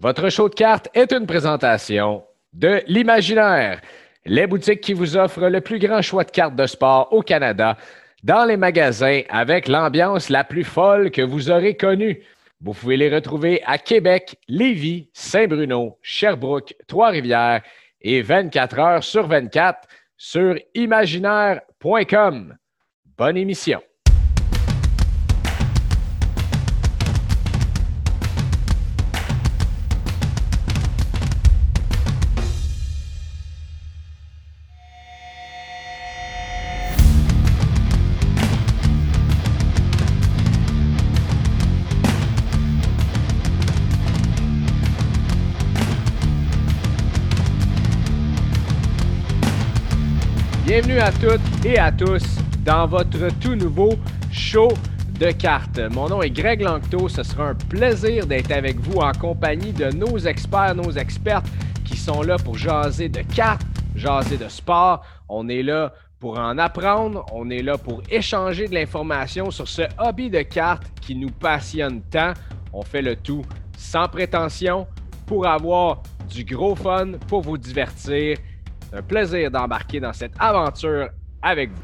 Votre show de cartes est une présentation de l'Imaginaire, les boutiques qui vous offrent le plus grand choix de cartes de sport au Canada, dans les magasins avec l'ambiance la plus folle que vous aurez connue. Vous pouvez les retrouver à Québec, Lévis, Saint-Bruno, Sherbrooke, Trois-Rivières et 24 heures sur 24 sur imaginaire.com. Bonne émission. Bienvenue à toutes et à tous dans votre tout nouveau show de cartes. Mon nom est Greg Lanctot. Ce sera un plaisir d'être avec vous en compagnie de nos experts, nos expertes qui sont là pour jaser de cartes, jaser de sport. On est là pour en apprendre. On est là pour échanger de l'information sur ce hobby de cartes qui nous passionne tant. On fait le tout sans prétention pour avoir du gros fun, pour vous divertir c'est un plaisir d'embarquer dans cette aventure avec vous.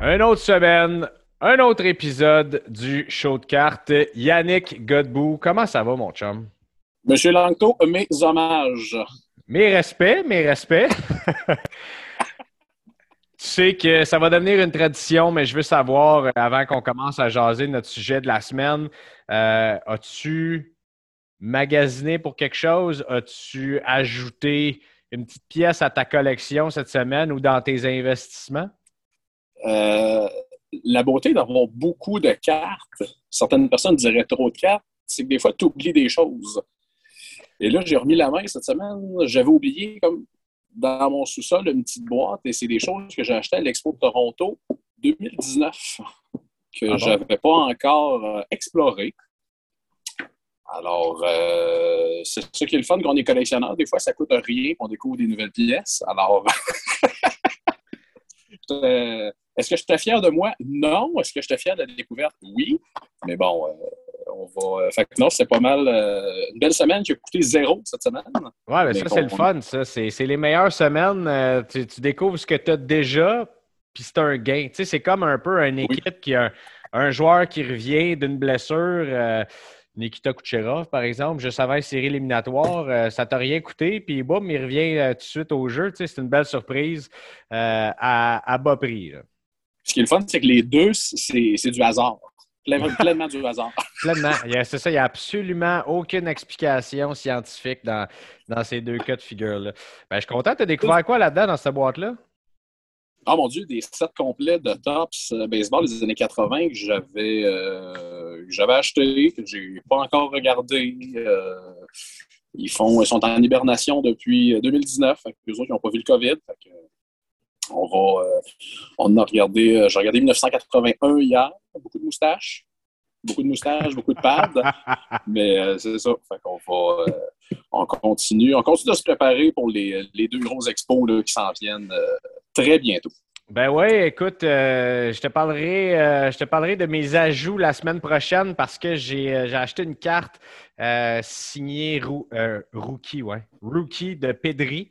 Une autre semaine, un autre épisode du show de cartes. Yannick Godbout, comment ça va, mon chum? Monsieur Langto, mes hommages. Mes respects, mes respects. Tu sais que ça va devenir une tradition, mais je veux savoir, euh, avant qu'on commence à jaser notre sujet de la semaine, euh, as-tu magasiné pour quelque chose? As-tu ajouté une petite pièce à ta collection cette semaine ou dans tes investissements? Euh, la beauté d'avoir beaucoup de cartes, certaines personnes diraient trop de cartes, c'est que des fois, tu oublies des choses. Et là, j'ai remis la main cette semaine. J'avais oublié comme dans mon sous-sol une petite boîte et c'est des choses que j'ai achetées à l'Expo de Toronto 2019 que ah je n'avais pas encore euh, exploré. Alors, euh, c'est ça qui est le fun quand on est collectionneur. Des fois, ça coûte rien qu'on découvre des nouvelles pièces. Alors, euh, est-ce que je suis fier de moi? Non. Est-ce que je suis fier de la découverte? Oui. Mais bon, on va. Euh, fait que non, c'est pas mal. Euh, une belle semaine qui a coûté zéro cette semaine. Ouais, mais, ça, c'est le fun, ça. C'est les meilleures semaines. Euh, tu, découvres ce que tu as déjà, puis c'est un gain. Tu sais, c'est comme un peu une équipe qui a un, joueur qui revient d'une blessure. Nikita Kucherov, par exemple, je savais série éliminatoire, ça t'a rien coûté, puis boum, il revient tout de suite au jeu. Tu sais, c'est une belle surprise à, bas prix. Ce qui est le fun, c'est que les deux, c'est du hasard. Pleinement du hasard. Pleinement. C'est ça, il n'y a absolument aucune explication scientifique dans, dans ces deux cas de figure-là. Ben, je suis content. Tu as découvert quoi là-dedans, dans cette boîte-là? Oh mon Dieu, des sets complets de tops euh, baseball des années 80 que j'avais euh, j'avais acheté, que j'ai pas encore regardé. Euh, ils, font, ils sont en hibernation depuis 2019. Fait eux autres, ils n'ont pas vu le COVID. On va. on a regardé. J'ai regardé 1981 hier beaucoup de moustaches. Beaucoup de moustaches, beaucoup de pads. Mais euh, c'est ça. Fait qu'on va. Euh, on continue. On continue de se préparer pour les, deux gros expos qui s'en viennent euh, très bientôt. Ben oui, écoute, je, te parlerai, je te parlerai de mes ajouts la semaine prochaine parce que j'ai acheté une carte signée Rookie, ouais, Rookie de Pedri.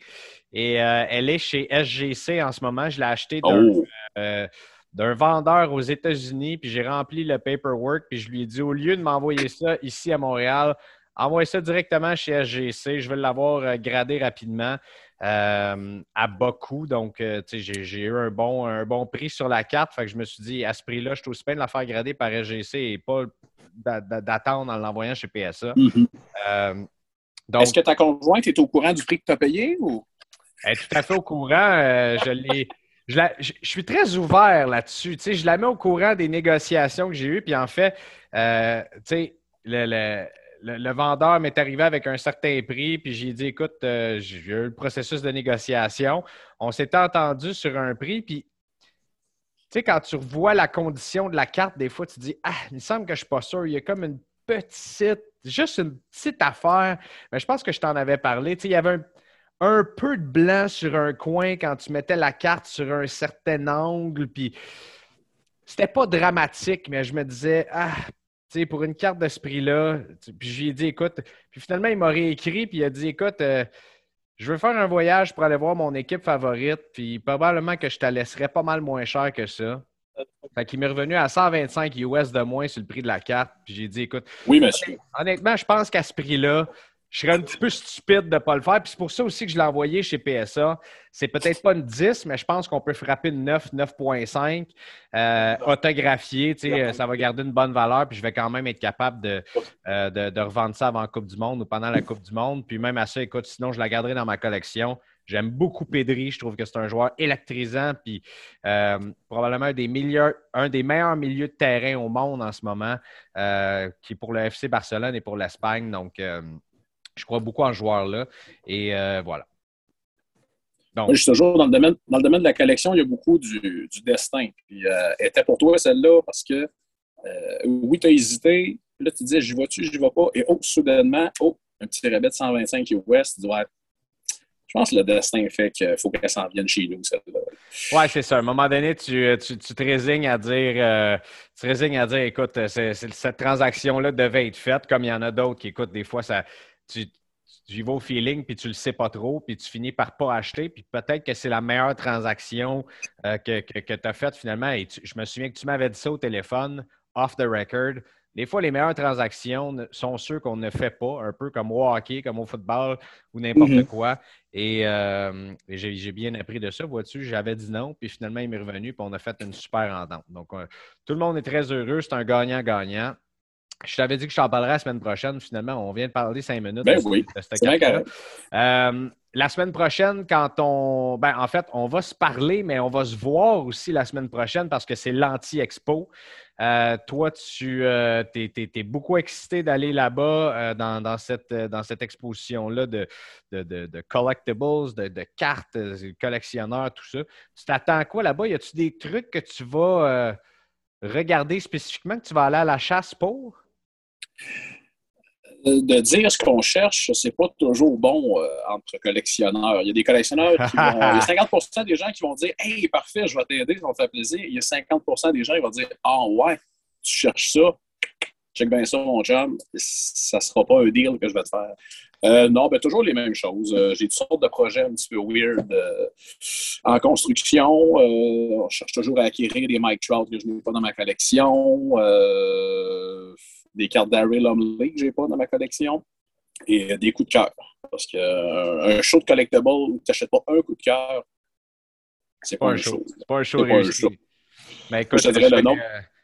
Et elle est chez SGC en ce moment. Je l'ai achetée d'un oh d'un vendeur aux États-Unis, puis j'ai rempli le paperwork, puis je lui ai dit au lieu de m'envoyer ça ici à Montréal, envoie ça directement chez SGC. Je vais l'avoir euh, gradé rapidement euh, à beaucoup. Donc, euh, j'ai eu un bon, un bon prix sur la carte. Fait que je me suis dit, à ce prix-là, je suis aussi bien de la faire grader par SGC et pas d'attendre en l'envoyant chez PSA. Mm-hmm. Est-ce que ta conjointe est au courant du prix que tu as payé ou? Elle est tout à fait au courant. je l'ai je, suis très ouvert là-dessus. Je la mets au courant des négociations que j'ai eues. Puis en fait, euh, tu sais, le, vendeur m'est arrivé avec un certain prix. Puis j'ai dit, écoute, euh, j'ai eu le processus de négociation. On s'est entendu sur un prix. Puis tu sais, quand tu revois la condition de la carte, des fois, tu dis Ah, il me semble que je ne suis pas sûr. Il y a comme une petite, juste une petite affaire. Mais je pense que je t'en avais parlé. Tu sais, il y avait un peu de blanc sur un coin quand tu mettais la carte sur un certain angle. Puis c'était pas dramatique, mais je me disais, ah, tu sais, pour une carte de ce prix-là, puis je lui ai dit, écoute, puis finalement, il m'a réécrit, puis il a dit, écoute, euh, je veux faire un voyage pour aller voir mon équipe favorite, puis probablement que je te laisserais pas mal moins cher que ça. Fait qu'il m'est revenu à 125 US de moins sur le prix de la carte. Puis j'ai dit, écoute, oui, monsieur. honnêtement, je pense qu'à ce prix-là, je serais un petit peu stupide de ne pas le faire. Puis c'est pour ça aussi que je l'ai envoyé chez PSA. C'est peut-être pas une 10, mais je pense qu'on peut frapper une 9, 9.5, euh, autographié. Ça va garder une bonne valeur. Puis je vais quand même être capable de, euh, de, revendre ça avant la Coupe du Monde ou pendant la Coupe du Monde. Puis même à ça, écoute, sinon, je la garderai dans ma collection. J'aime beaucoup Pedri. Je trouve que c'est un joueur électrisant. Puis euh, probablement un des, meilleurs, un des meilleurs milieux de terrain au monde en ce moment, qui est pour le FC Barcelone et pour l'Espagne. Donc, je crois beaucoup en ce joueur-là. Et euh, voilà. Donc, je suis toujours dans le, domaine, dans le domaine de la collection, il y a beaucoup du, destin. Puis, euh, était pour toi celle-là parce que euh, oui, tu as hésité. Là, tu disais, j'y vais-tu, j'y vais pas? Et oh, soudainement, oh, un petit rabais de 125 US. Tu dis, ouais, je pense que le destin fait qu'il faut qu'elle s'en vienne chez nous, celle-là. Oui, c'est ça. À un moment donné, tu, tu, te résignes à dire, tu te résignes à dire, écoute, cette transaction-là devait être faite, comme il y en a d'autres qui, écoute, des fois, ça, tu, y vas au feeling, puis tu le sais pas trop, puis tu finis par pas acheter, puis peut-être que c'est la meilleure transaction euh, que, tu as faite finalement. Et je me souviens que tu m'avais dit ça au téléphone, off the record. Des fois, les meilleures transactions sont ceux qu'on ne fait pas, un peu comme au hockey, comme au football ou n'importe mm-hmm. quoi. Et, euh, j'ai bien appris de ça, vois-tu. J'avais dit non, puis finalement, il m'est revenu, puis on a fait une super entente. Donc, euh, tout le monde est très heureux. C'est un gagnant-gagnant. Je t'avais dit que je t'en parlerai la semaine prochaine. Finalement, on vient de parler cinq minutes. Ben oui. Euh, la semaine prochaine, quand on. Ben, en fait, on va se parler, mais on va se voir aussi la semaine prochaine parce que c'est l'anti-expo. Euh, toi, tu euh, es, beaucoup excité d'aller là-bas dans, cette, dans cette exposition-là de, de, collectibles, de, cartes, collectionneurs, tout ça. Tu t'attends à quoi là-bas? Y a-tu des trucs que tu vas regarder spécifiquement, que tu vas aller à la chasse pour? De dire ce qu'on cherche, c'est pas toujours bon euh, entre collectionneurs. Il y a des collectionneurs qui vont. Il y a 50% des gens qui vont dire Hey, parfait, je vais t'aider, ça va te faire plaisir. Il y a 50% des gens qui vont dire Ah ouais, tu cherches ça, check bien ça, mon chum, ça sera pas un deal que je vais te faire. Euh, non, ben toujours les mêmes choses. Euh, j'ai toutes sortes de projets un petit peu weird en construction. on cherche toujours à acquérir des Mike Trout que je n'ai pas dans ma collection des cartes Daryl Lumley que j'ai pas dans ma collection et des coups de cœur. Parce qu'un euh, show de collectible où tu n'achètes pas un coup de cœur, c'est pas, un show. C'est pas un show réussi. Mais écoute, je, vais,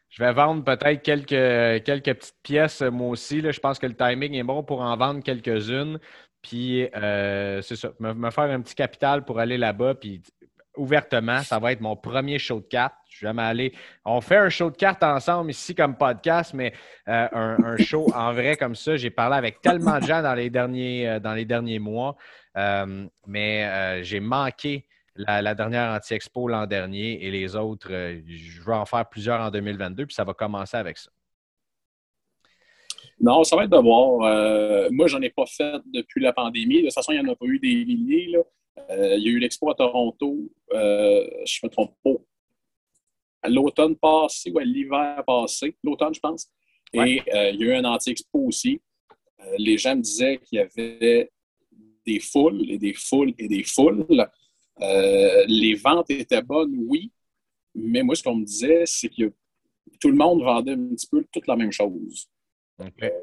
je, vais, vendre peut-être quelques, quelques petites pièces moi aussi. Là. Je pense que le timing est bon pour en vendre quelques-unes. Puis, euh, c'est ça, me, me, faire un petit capital pour aller là-bas. Puis, ouvertement, ça va être mon premier show de cartes. Je suis jamais allé. On fait un show de cartes ensemble ici comme podcast, mais euh, un, show en vrai comme ça, j'ai parlé avec tellement de gens dans les derniers, euh, dans les derniers mois, euh, mais j'ai manqué la, dernière anti-expo l'an dernier et les autres, je vais en faire plusieurs en 2022, puis ça va commencer avec ça. Non, ça va être de voir. moi, j'en ai pas fait depuis la pandémie. De toute façon, il n'y en a pas eu des milliers. Là. Euh, il y a eu l'expo à Toronto, euh, je ne me trompe pas, à l'automne passé ou à l'hiver passé, l'automne, je pense. Et euh, il y a eu un anti-expo aussi. les gens me disaient qu'il y avait des foules et des foules et des foules. les ventes étaient bonnes, oui, mais moi, ce qu'on me disait, c'est que tout le monde vendait un petit peu toute la même chose.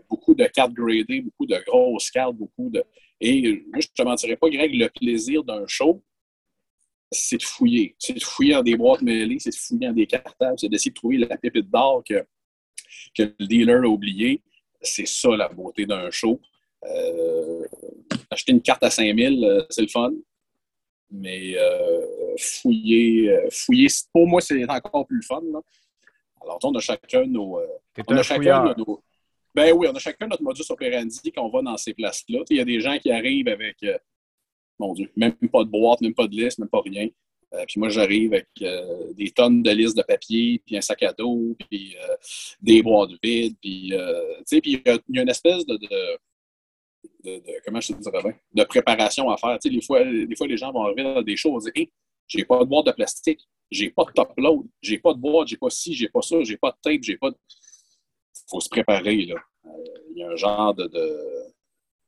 Beaucoup de cartes gradées, beaucoup de grosses cartes, beaucoup de. Et moi, je ne te mentirais pas, Greg, le plaisir d'un show, c'est de fouiller. C'est de fouiller dans des boîtes mêlées, c'est de fouiller dans des cartables, c'est d'essayer de trouver la pépite d'or que, que, le dealer a oublié. C'est ça la beauté d'un show. Euh, acheter une carte à 5000, euh, c'est le fun. Mais euh, fouiller, fouiller, pour moi, c'est encore plus fun. Alors, on a chacun nos. on a chacun nos, ben oui, on a chacun notre modus operandi quand on va dans ces places-là. Il y a des gens qui arrivent avec, euh, mon Dieu, même pas de boîte, même pas de liste, même pas rien. Euh, puis moi, j'arrive avec euh, des tonnes de listes de papier, puis un sac à dos, puis des boîtes vides, puis, il y, a une espèce de, comment je te dirais bien, de préparation à faire. Des fois, des fois, les gens vont arriver dans des choses et j'ai pas de boîte de plastique, j'ai pas de top load, j'ai pas de boîte, j'ai pas ci, j'ai pas ça, j'ai pas de tape, j'ai pas de. Il faut se préparer, là. Euh, il y a un genre de.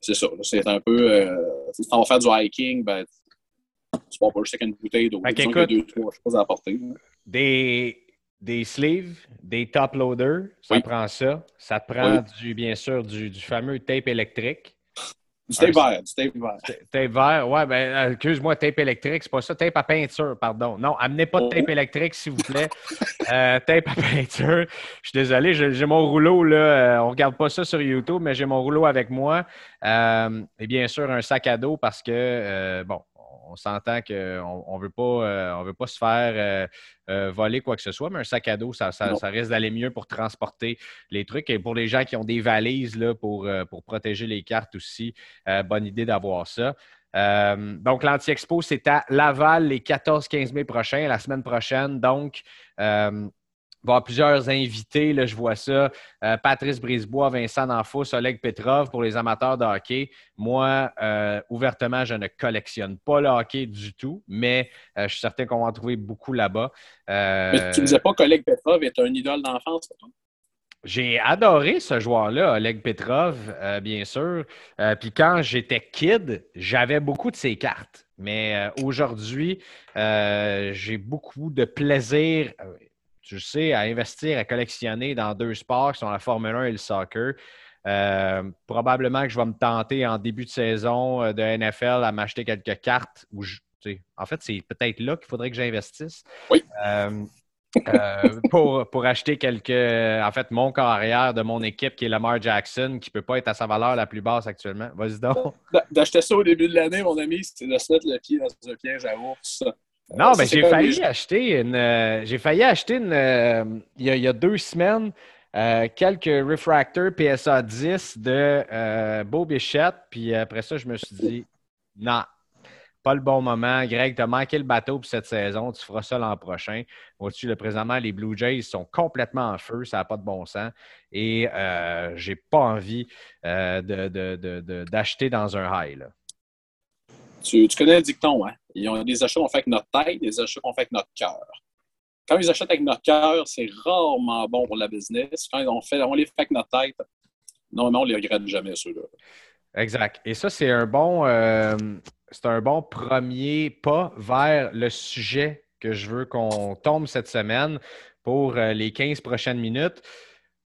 C'est ça, c'est un peu. Euh, si on va faire du hiking, ben, tu vas pas juste avec une bouteille d'eau. Okay, écoute, deux, trois choses à apporter. Des, des sleeves, des top loaders, ça prend ça. Ça te prend, du, bien sûr, du, du fameux tape électrique. Tape vert, tape vert. Tape vert, ouais, ben, euh, excuse-moi, tape électrique, c'est pas ça. Tape à peinture, pardon. Non, amenez pas de tape oh. électrique, s'il vous plaît. euh, tape à peinture. Je suis désolé, j'ai mon rouleau, là. Euh, on regarde pas ça sur YouTube, mais j'ai mon rouleau avec moi. Euh, et bien sûr, un sac à dos parce que, bon, on s'entend qu'on ne veut, pas, euh, veut pas se faire euh, euh, voler quoi que ce soit, mais un sac à dos, ça, risque d'aller mieux pour transporter les trucs. Et pour les gens qui ont des valises là, pour, pour protéger les cartes aussi, bonne idée d'avoir ça. donc, l'Anti-Expo, c'est à Laval les 14-15 mai prochains, la semaine prochaine. Donc, va y avoir plusieurs invités, là, je vois ça. Euh, Patrice Brisebois, Vincent Danfous, Oleg Petrov pour les amateurs de hockey. Moi, euh, ouvertement, je ne collectionne pas le hockey du tout, mais euh, je suis certain qu'on va en trouver beaucoup là-bas. Mais tu ne disais pas qu'Oleg Petrov est un idole d'enfance toi? J'ai adoré ce joueur-là, Oleg Petrov, bien sûr. Puis quand j'étais kid, j'avais beaucoup de ses cartes. Mais aujourd'hui, j'ai beaucoup de plaisir tu sais, à investir, à collectionner dans deux sports qui sont la Formule 1 et le soccer. Euh, probablement que je vais me tenter en début de saison euh, de NFL à m'acheter quelques cartes. Où en fait, c'est peut-être là qu'il faudrait que j'investisse. Oui. Euh, pour, pour, acheter quelques. En fait, mon carrière de mon équipe qui est Lamar Jackson, qui ne peut pas être à sa valeur la plus basse actuellement. Vas-y donc. D'acheter ça au début de l'année, mon ami, c'est de se mettre le pied dans un piège à ours. Non, mais j'ai failli, acheter une. Euh, j'ai failli acheter une. Euh, il, y a, deux semaines, euh, quelques refractors PSA 10 de Beau Bichette. Puis après ça, je me suis dit, non, pas le bon moment. Greg, tu as manqué le bateau pour cette saison. Tu feras ça l'an prochain. Au-dessus, le présentement, les Blue Jays sont complètement en feu. Ça n'a pas de bon sens. Et je n'ai pas envie d'acheter dans un high. Là. Tu, connais le dicton, hein? Ils ont des achats qu'on fait avec notre tête, des achats qu'on fait avec notre cœur. Quand ils achètent avec notre cœur, c'est rarement bon pour la business. Quand on, on les fait avec notre tête, non, on ne les regrette jamais, ceux-là. Exact. Et ça, c'est un bon euh, c'est un bon premier pas vers le sujet que je veux qu'on tombe cette semaine pour euh, les 15 prochaines minutes.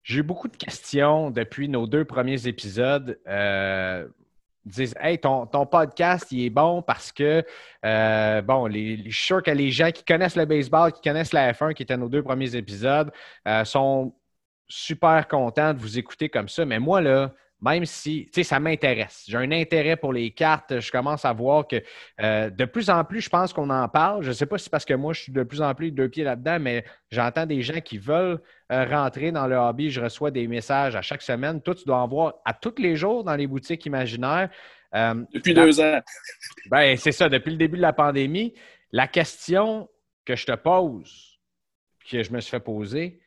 J'ai eu beaucoup de questions depuis nos deux premiers épisodes. Euh, disent Hey, ton, podcast, il est bon parce que, euh, bon, les, je suis sûr que les gens qui connaissent le baseball, qui connaissent la F1, qui étaient nos deux premiers épisodes, euh, sont super contents de vous écouter comme ça. Mais moi, là, même si, tu sais, ça m'intéresse. J'ai un intérêt pour les cartes. Je commence à voir que euh, de plus en plus, je pense qu'on en parle. Je ne sais pas si c'est parce que moi, je suis de plus en plus deux pieds là-dedans, mais j'entends des gens qui veulent euh, rentrer dans le hobby. Je reçois des messages à chaque semaine. Toi, tu dois en voir à tous les jours dans les boutiques imaginaires. Euh, depuis deux ans. Ben, c'est ça, depuis le début de la pandémie. La question que je te pose, que je me suis fait poser,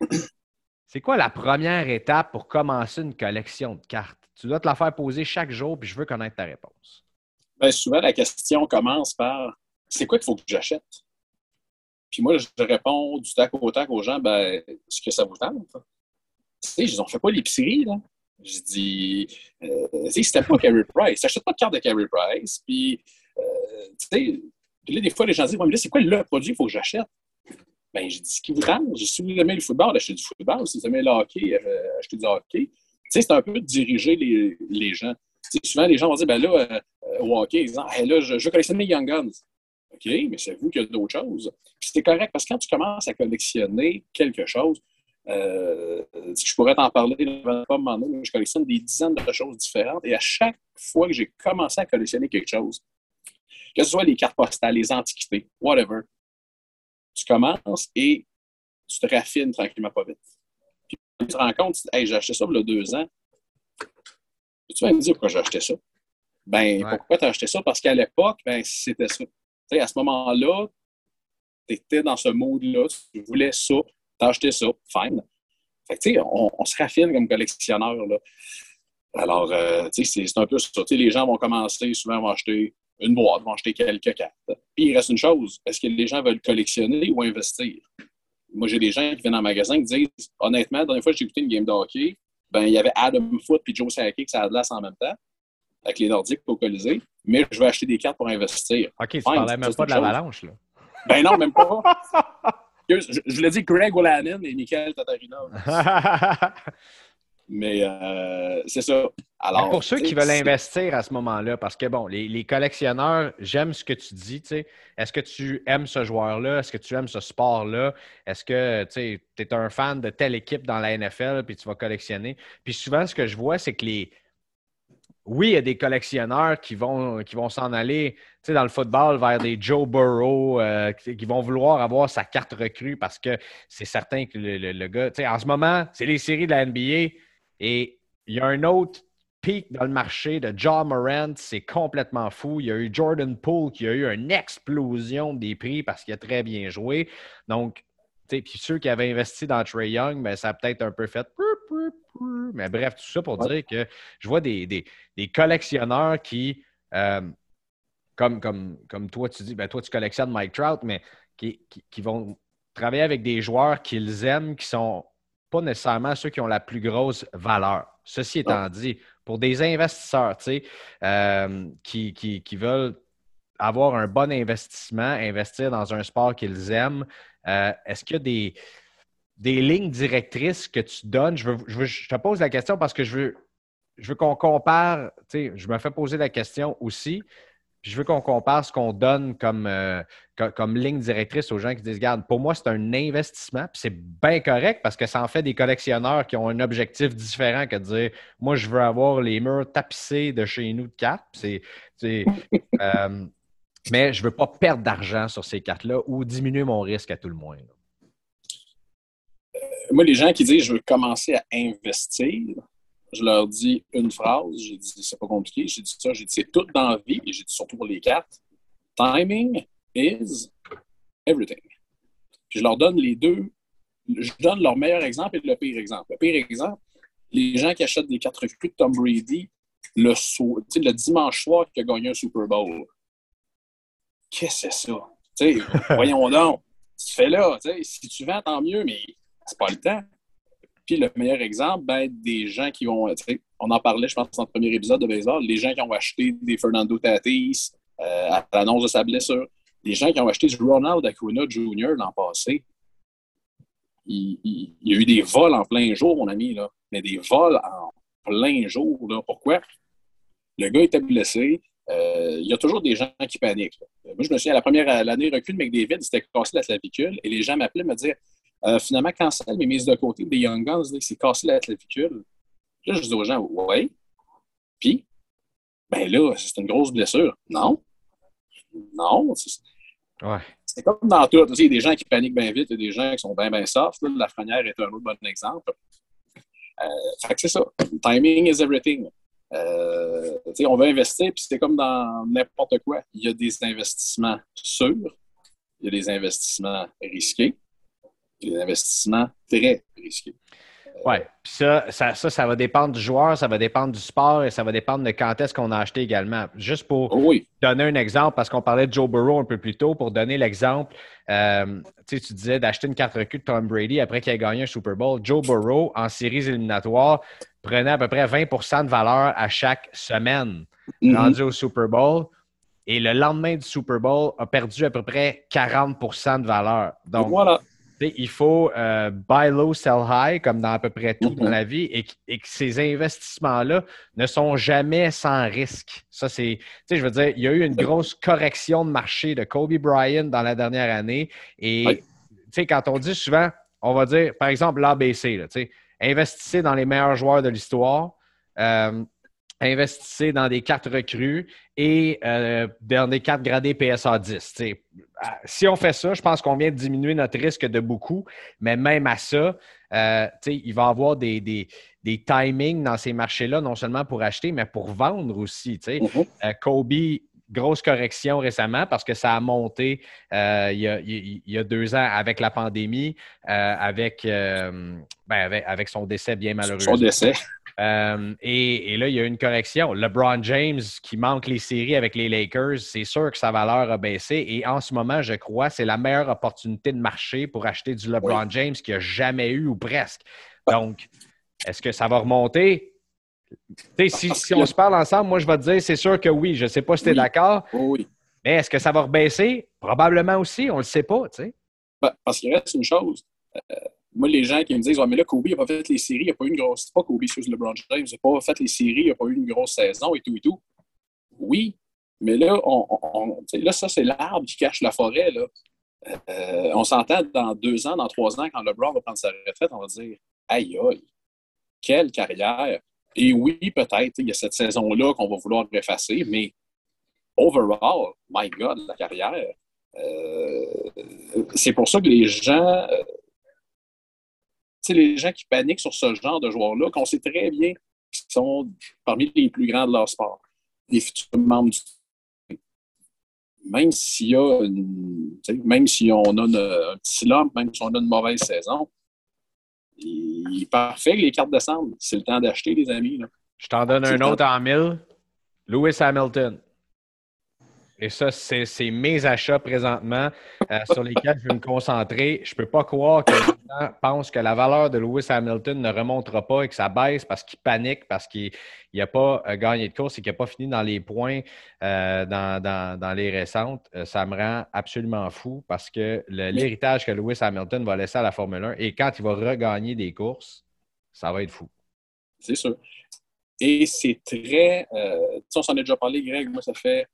c'est quoi la première étape pour commencer une collection de cartes? Tu dois te la faire poser chaque jour, puis je veux connaître ta réponse. Bien, souvent, la question commence par c'est quoi qu'il faut que j'achète? Puis moi, je réponds du tac au tac aux gens, ben, ce que ça vous tente? Tu sais, ils n'ont fait pas l'épicerie, là? Je dis, euh, tu sais, c'était pas Carey Price. J'achète pas de carte de Carey Price. Puis, euh, tu sais, là, des fois, les gens disent, mais là, c'est quoi le produit qu'il faut que j'achète? Ben, j'ai dit, ce qui vous tente. Si vous aimez le football, achetez du football. Si vous aimez le hockey, euh, achetez du hockey. Sais, c'est un peu diriger les, gens. souvent, les gens vont dire, ben là, euh, hockey, ils disent, hey, là, je, collectionne les Young Guns. OK, mais c'est vous qui avez d'autres choses. Puis c'est correct parce que quand tu commences à collectionner quelque chose, euh, je pourrais t'en parler, je collectionne des dizaines de choses différentes et à chaque fois que j'ai commencé à collectionner quelque chose, que ce soit les cartes postales, les antiquités, whatever, tu commences et tu te raffines tranquillement pas vite. Tu te rends compte, hey, j'ai acheté ça il y a deux ans. tu vas me dire pourquoi j'ai acheté ça. Ben, pourquoi tu as acheté ça? Parce qu'à l'époque, ben, c'était ça. sais, à ce moment-là, tu étais dans ce mode-là, tu voulais ça, tu as acheté ça, fine. Fait que, tu sais, on, se raffine comme collectionneur. Là. Alors, euh, c'est un peu ça. les gens vont commencer, souvent vont acheter une boîte, vont acheter quelques cartes. Puis il reste une chose, est-ce que les gens veulent collectionner ou investir? Moi, j'ai des gens qui viennent le magasin qui disent honnêtement, la dernière fois que j'ai écouté une game de hockey, ben, il y avait Adam Foot et Joe Sakic qui s'adlassent en même temps, avec les Nordiques au Colisée, mais je veux acheter des cartes pour investir. OK, tu parlais même pas de l'avalanche, là. Ben non, même pas. je, je l'ai dit Greg Olanin et Michael Tatarino. Mais euh, c'est ça. Alors, pour ceux qui veulent investir à ce moment-là, parce que bon, les, collectionneurs, j'aime ce que tu dis. Est-ce que tu aimes ce joueur-là? Est-ce que tu aimes ce sport-là? Est-ce que tu es un fan de telle équipe dans la NFL puis tu vas collectionner? Puis souvent, ce que je vois, c'est que les. Oui, il y a des collectionneurs qui vont, qui vont s'en aller dans le football vers des Joe Burrow, euh, qui vont vouloir avoir sa carte recrue parce que c'est certain que le, le, le gars. En ce moment, c'est les séries de la NBA et il y a un autre pic dans le marché de John Morant, c'est complètement fou. Il y a eu Jordan Poole qui a eu une explosion des prix parce qu'il a très bien joué. Donc, puis ceux qui avaient investi dans Trey Young, ben, ça a peut-être un peu fait. Mais bref, tout ça pour dire que je vois des, collectionneurs qui, euh, comme, comme, comme toi, tu dis, ben, toi, tu collectionnes Mike Trout, mais qui, qui vont travailler avec des joueurs qu'ils aiment, qui sont pas nécessairement ceux qui ont la plus grosse valeur. Ceci étant dit, pour des investisseurs euh, qui, qui, veulent avoir un bon investissement, investir dans un sport qu'ils aiment, euh, est-ce qu'il y a des, des lignes directrices que tu donnes? Je, je, te pose la question parce que je veux, je veux qu'on compare, je me fais poser la question aussi je veux qu'on compare ce qu'on donne comme, euh, comme, ligne directrice aux gens qui disent Regarde, pour moi, c'est un investissement, puis c'est bien correct parce que ça en fait des collectionneurs qui ont un objectif différent que de dire Moi, je veux avoir les murs tapissés de chez nous de cartes. C'est, euh, mais je ne veux pas perdre d'argent sur ces cartes-là ou diminuer mon risque à tout le moins. Euh, moi, les gens qui disent Je veux commencer à investir, je leur dis une phrase, j'ai dit c'est pas compliqué, j'ai dit ça, j'ai dit c'est tout dans la vie, et j'ai dit surtout pour les cartes. Timing is everything. Puis je leur donne les deux, je donne leur meilleur exemple et le pire exemple. Le pire exemple, les gens qui achètent des cartes recrues de Tom Brady le, le dimanche soir qui a gagné un Super Bowl. Qu'est-ce que c'est ça? voyons donc. Tu fais là, si tu vends, tant mieux, mais c'est pas le temps. Puis le meilleur exemple, ben, des gens qui ont, on en parlait, je pense, dans le premier épisode de baseball, les gens qui ont acheté des Fernando Tatis euh, à l'annonce de sa blessure, les gens qui ont acheté du Ronald Acuna Jr. l'an passé. Il, y a eu des vols en plein jour, mon ami, là, mais des vols en plein jour. Là. Pourquoi? Le gars était blessé. Euh, il y a toujours des gens qui paniquent. Moi, je me souviens, la première année recul de McDavid, c'était cassé la clavicule et les gens m'appelaient me disaient euh, finalement, quand ça m'est mise de côté des Young Guns, c'est cassé la clavicule. Là, je dis aux gens, ouais. Puis, ben là, c'est une grosse blessure. Non. Non. Ouais. C'est comme dans tout. Il y a des gens qui paniquent bien vite, il y a des gens qui sont bien, bien soft. La frenière est un autre bon exemple. Euh, fait que c'est ça. Timing is everything. Euh, on veut investir, puis c'est comme dans n'importe quoi. Il y a des investissements sûrs, il y a des investissements risqués, des investissements très risqués. Oui, puis ça ça, ça, va dépendre du joueur, ça va dépendre du sport et ça va dépendre de quand est-ce qu'on a acheté également. Juste pour oh donner un exemple, parce qu'on parlait de Joe Burrow un peu plus tôt, pour donner l'exemple, euh, tu disais d'acheter une carte recul de Tom Brady après qu'il ait gagné un Super Bowl. Joe Burrow, en séries éliminatoires, prenait à peu près 20% de valeur à chaque semaine mm-hmm. rendu au Super Bowl. Et le lendemain du Super Bowl, a perdu à peu près 40% de valeur. Donc, voilà il faut euh, buy low, sell high, comme dans à peu près tout dans mm-hmm. la vie, et, que ces investissements-là ne sont jamais sans risque. Ça, c'est, je veux dire, il y a eu une grosse correction de marché de Kobe Bryant dans la dernière année. Et, quand on dit souvent, on va dire, par exemple, l'ABC, investissez dans les meilleurs joueurs de l'histoire. Euh, investissez dans des cartes recrues et euh, dans des cartes gradées PSA 10. Ah, si on fait ça, je pense qu'on vient de diminuer notre risque de beaucoup, mais même à ça, euh, il va y avoir des, des, des, timings dans ces marchés-là, non seulement pour acheter, mais pour vendre aussi. Mm-hmm. Euh, Kobe, grosse correction récemment parce que ça a monté il, y a, il, y a, deux ans avec la pandémie, avec, ben, avec, avec, son décès bien malheureux. Son décès. Euh, et, là, il y a une correction. LeBron James qui manque les séries avec les Lakers, c'est sûr que sa valeur a baissé. Et en ce moment, je crois, c'est la meilleure opportunité de marché pour acheter du LeBron James qu'il a jamais eu ou presque. Donc, est-ce que ça va remonter? Si, si, on se parle ensemble, moi, je vais te dire, c'est sûr que oui. Je ne sais pas si tu es d'accord. Oui. Mais est-ce que ça va rebaisser? Probablement aussi. On ne le sait pas. Parce qu'il reste une chose. Euh, moi, les gens qui me disent, mais là, Kobe n'a pas fait les séries, il n'a pas eu une grosse. C'est pas Kobe, le LeBron James, il n'a pas fait les séries, il n'a pas eu une grosse saison et tout et tout. Oui, mais là, on, là ça, c'est l'arbre qui cache la forêt. Là. Euh, on s'entend dans deux ans, dans trois ans, quand LeBron va prendre sa retraite, on va dire Aïe, aïe, quelle carrière! Et oui, peut-être, il y a cette saison-là qu'on va vouloir effacer, mais overall, my God, la carrière. Euh, c'est pour ça que les gens, les gens qui paniquent sur ce genre de joueurs-là, qu'on sait très bien qu'ils sont parmi les plus grands de leur sport, les futurs membres du même s'il y a même si on a un petit lump, même si on a une mauvaise saison, il est parfait les cartes descendent. C'est le temps d'acheter, les amis. Je t'en donne un autre en mille. Lewis Hamilton. Et ça, c'est mes achats présentement euh, sur lesquels je vais me concentrer. Je ne peux pas croire que les gens pensent que la valeur de Lewis Hamilton ne remontera pas et que ça baisse parce qu'il panique, parce qu'il n'a pas euh, gagné de course et qu'il n'a pas fini dans les points euh, dans, les récentes. ça me rend absolument fou parce que l'héritage que Lewis Hamilton va laisser à la Formule 1 et quand il va regagner des courses, ça va être fou. C'est sûr. Et c'est très. on s'en a déjà parlé, Greg. Moi, ça fait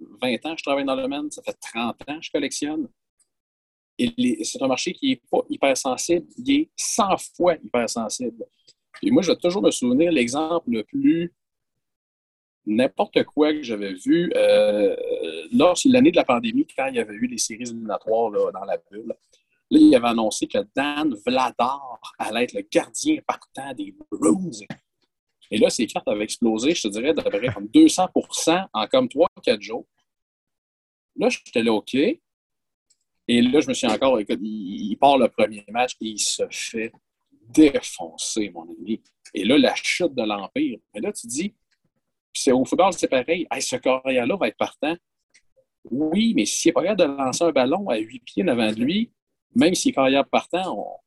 20 ans que je travaille dans le domaine, ça fait 30 ans que je collectionne. Et c'est un marché qui n'est pas hypersensible, il est 100 fois hypersensible. Et moi, je vais toujours me souvenir l'exemple le plus n'importe quoi que j'avais vu euh, lors de l'année de la pandémie, quand il y avait eu les séries éliminatoires dans la bulle. Là, il avait annoncé que Dan Vladar allait être le gardien partant des Bruins. Et là, ces cartes avaient explosé, je te dirais, d'à peu près comme 200% en comme 3-4 jours. Là, j'étais là, OK. Et là, je me suis encore. Il, part le premier match et il se fait défoncer, mon ami. Et là, la chute de l'Empire. Mais là, tu dis, c'est au football, c'est pareil. ce carrière-là va être partant. Oui, mais s'il n'est pas capable de lancer un ballon à 8 pieds devant de lui, même s'il est carrière partant,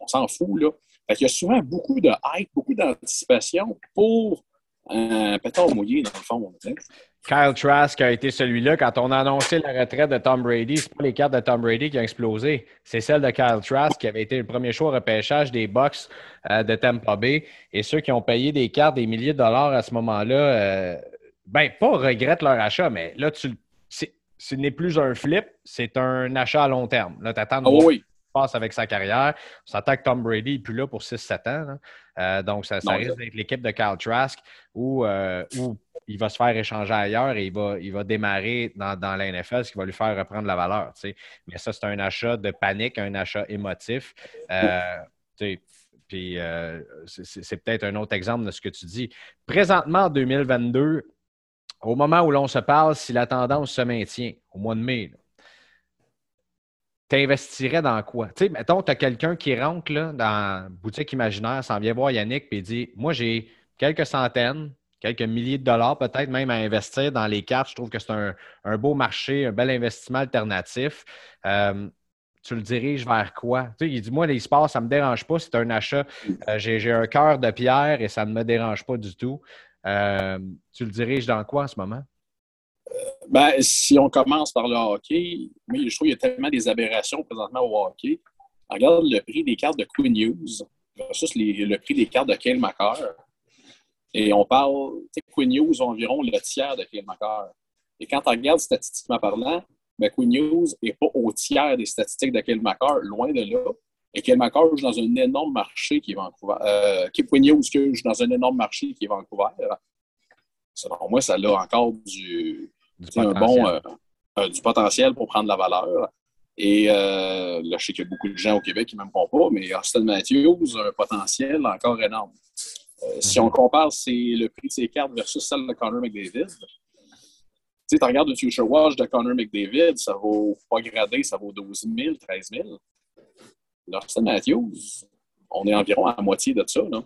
on s'en fout, là. Il y a souvent beaucoup de hype, beaucoup d'anticipation pour un pétard mouillé, dans le fond. Kyle Trask a été celui-là. Quand on a annoncé la retraite de Tom Brady, ce pas les cartes de Tom Brady qui ont explosé. C'est celle de Kyle Trask qui avait été le premier choix au repêchage des Bucks euh, de Tampa Bay. Et ceux qui ont payé des cartes des milliers de dollars à ce moment-là, euh, ben, pas regrettent leur achat, mais là, tu, ce n'est plus un flip, c'est un achat à long terme. Là, tu attends de oh, oui passe avec sa carrière. On s'entend que Tom Brady n'est plus là pour 6-7 ans. Euh, donc, ça, risque d'être l'équipe de Kyle Trask euh, où, il va se faire échanger ailleurs et il va, il va démarrer dans, dans la NFL, ce qui va lui faire reprendre la valeur. Mais ça, c'est un achat de panique, un achat émotif. Euh, puis c'est peut-être un autre exemple de ce que tu dis. Présentement, en 2022, au moment où l'on se parle, si la tendance se maintient, au mois de mai, t'investirais dans quoi? Tu sais, mettons, tu as quelqu'un qui rentre là, dans boutique imaginaire, s'en vient voir Yannick, puis dit Moi, j'ai quelques centaines, quelques milliers de dollars peut-être même à investir dans les cartes. Je trouve que c'est un, beau marché, un bel investissement alternatif. Euh, tu le diriges vers quoi? Tu sais, il dit Moi, les sports, ça ne me dérange pas. C'est un achat. Euh, j'ai un cœur de pierre et ça ne me dérange pas du tout. Euh, tu le diriges dans quoi en ce moment? Ben, si on commence par le hockey, oui, je trouve qu'il y a tellement des aberrations présentement au hockey. regarde le prix des cartes de Queen News versus le prix des cartes de Kale McCarr. Et on parle, Queen News environ le tiers de Kale McCarr. Et quand on regarde statistiquement parlant, ben Queen News n'est pas au tiers des statistiques de Kale McCarr, loin de là. Et Kale McCarr joue dans un énorme marché qui est Vancouver. Euh, Queen News joue dans un énorme marché qui est Vancouver. Selon moi, ça a encore du, du. Un bon, euh, euh, du potentiel pour prendre la valeur. Et euh, là, je sais qu'il y a beaucoup de gens au Québec qui ne m'aiment pas, mais Austin Matthews a un potentiel encore énorme. Si on mhm. compare le prix de ses cartes versus celle de Connor McDavid, tu sais, tu regardes le Future Watch de Connor McDavid, ça vaut pas gradé, ça vaut 12 000, 13 000. Austin Matthews, on est environ à la moitié de ça. Là.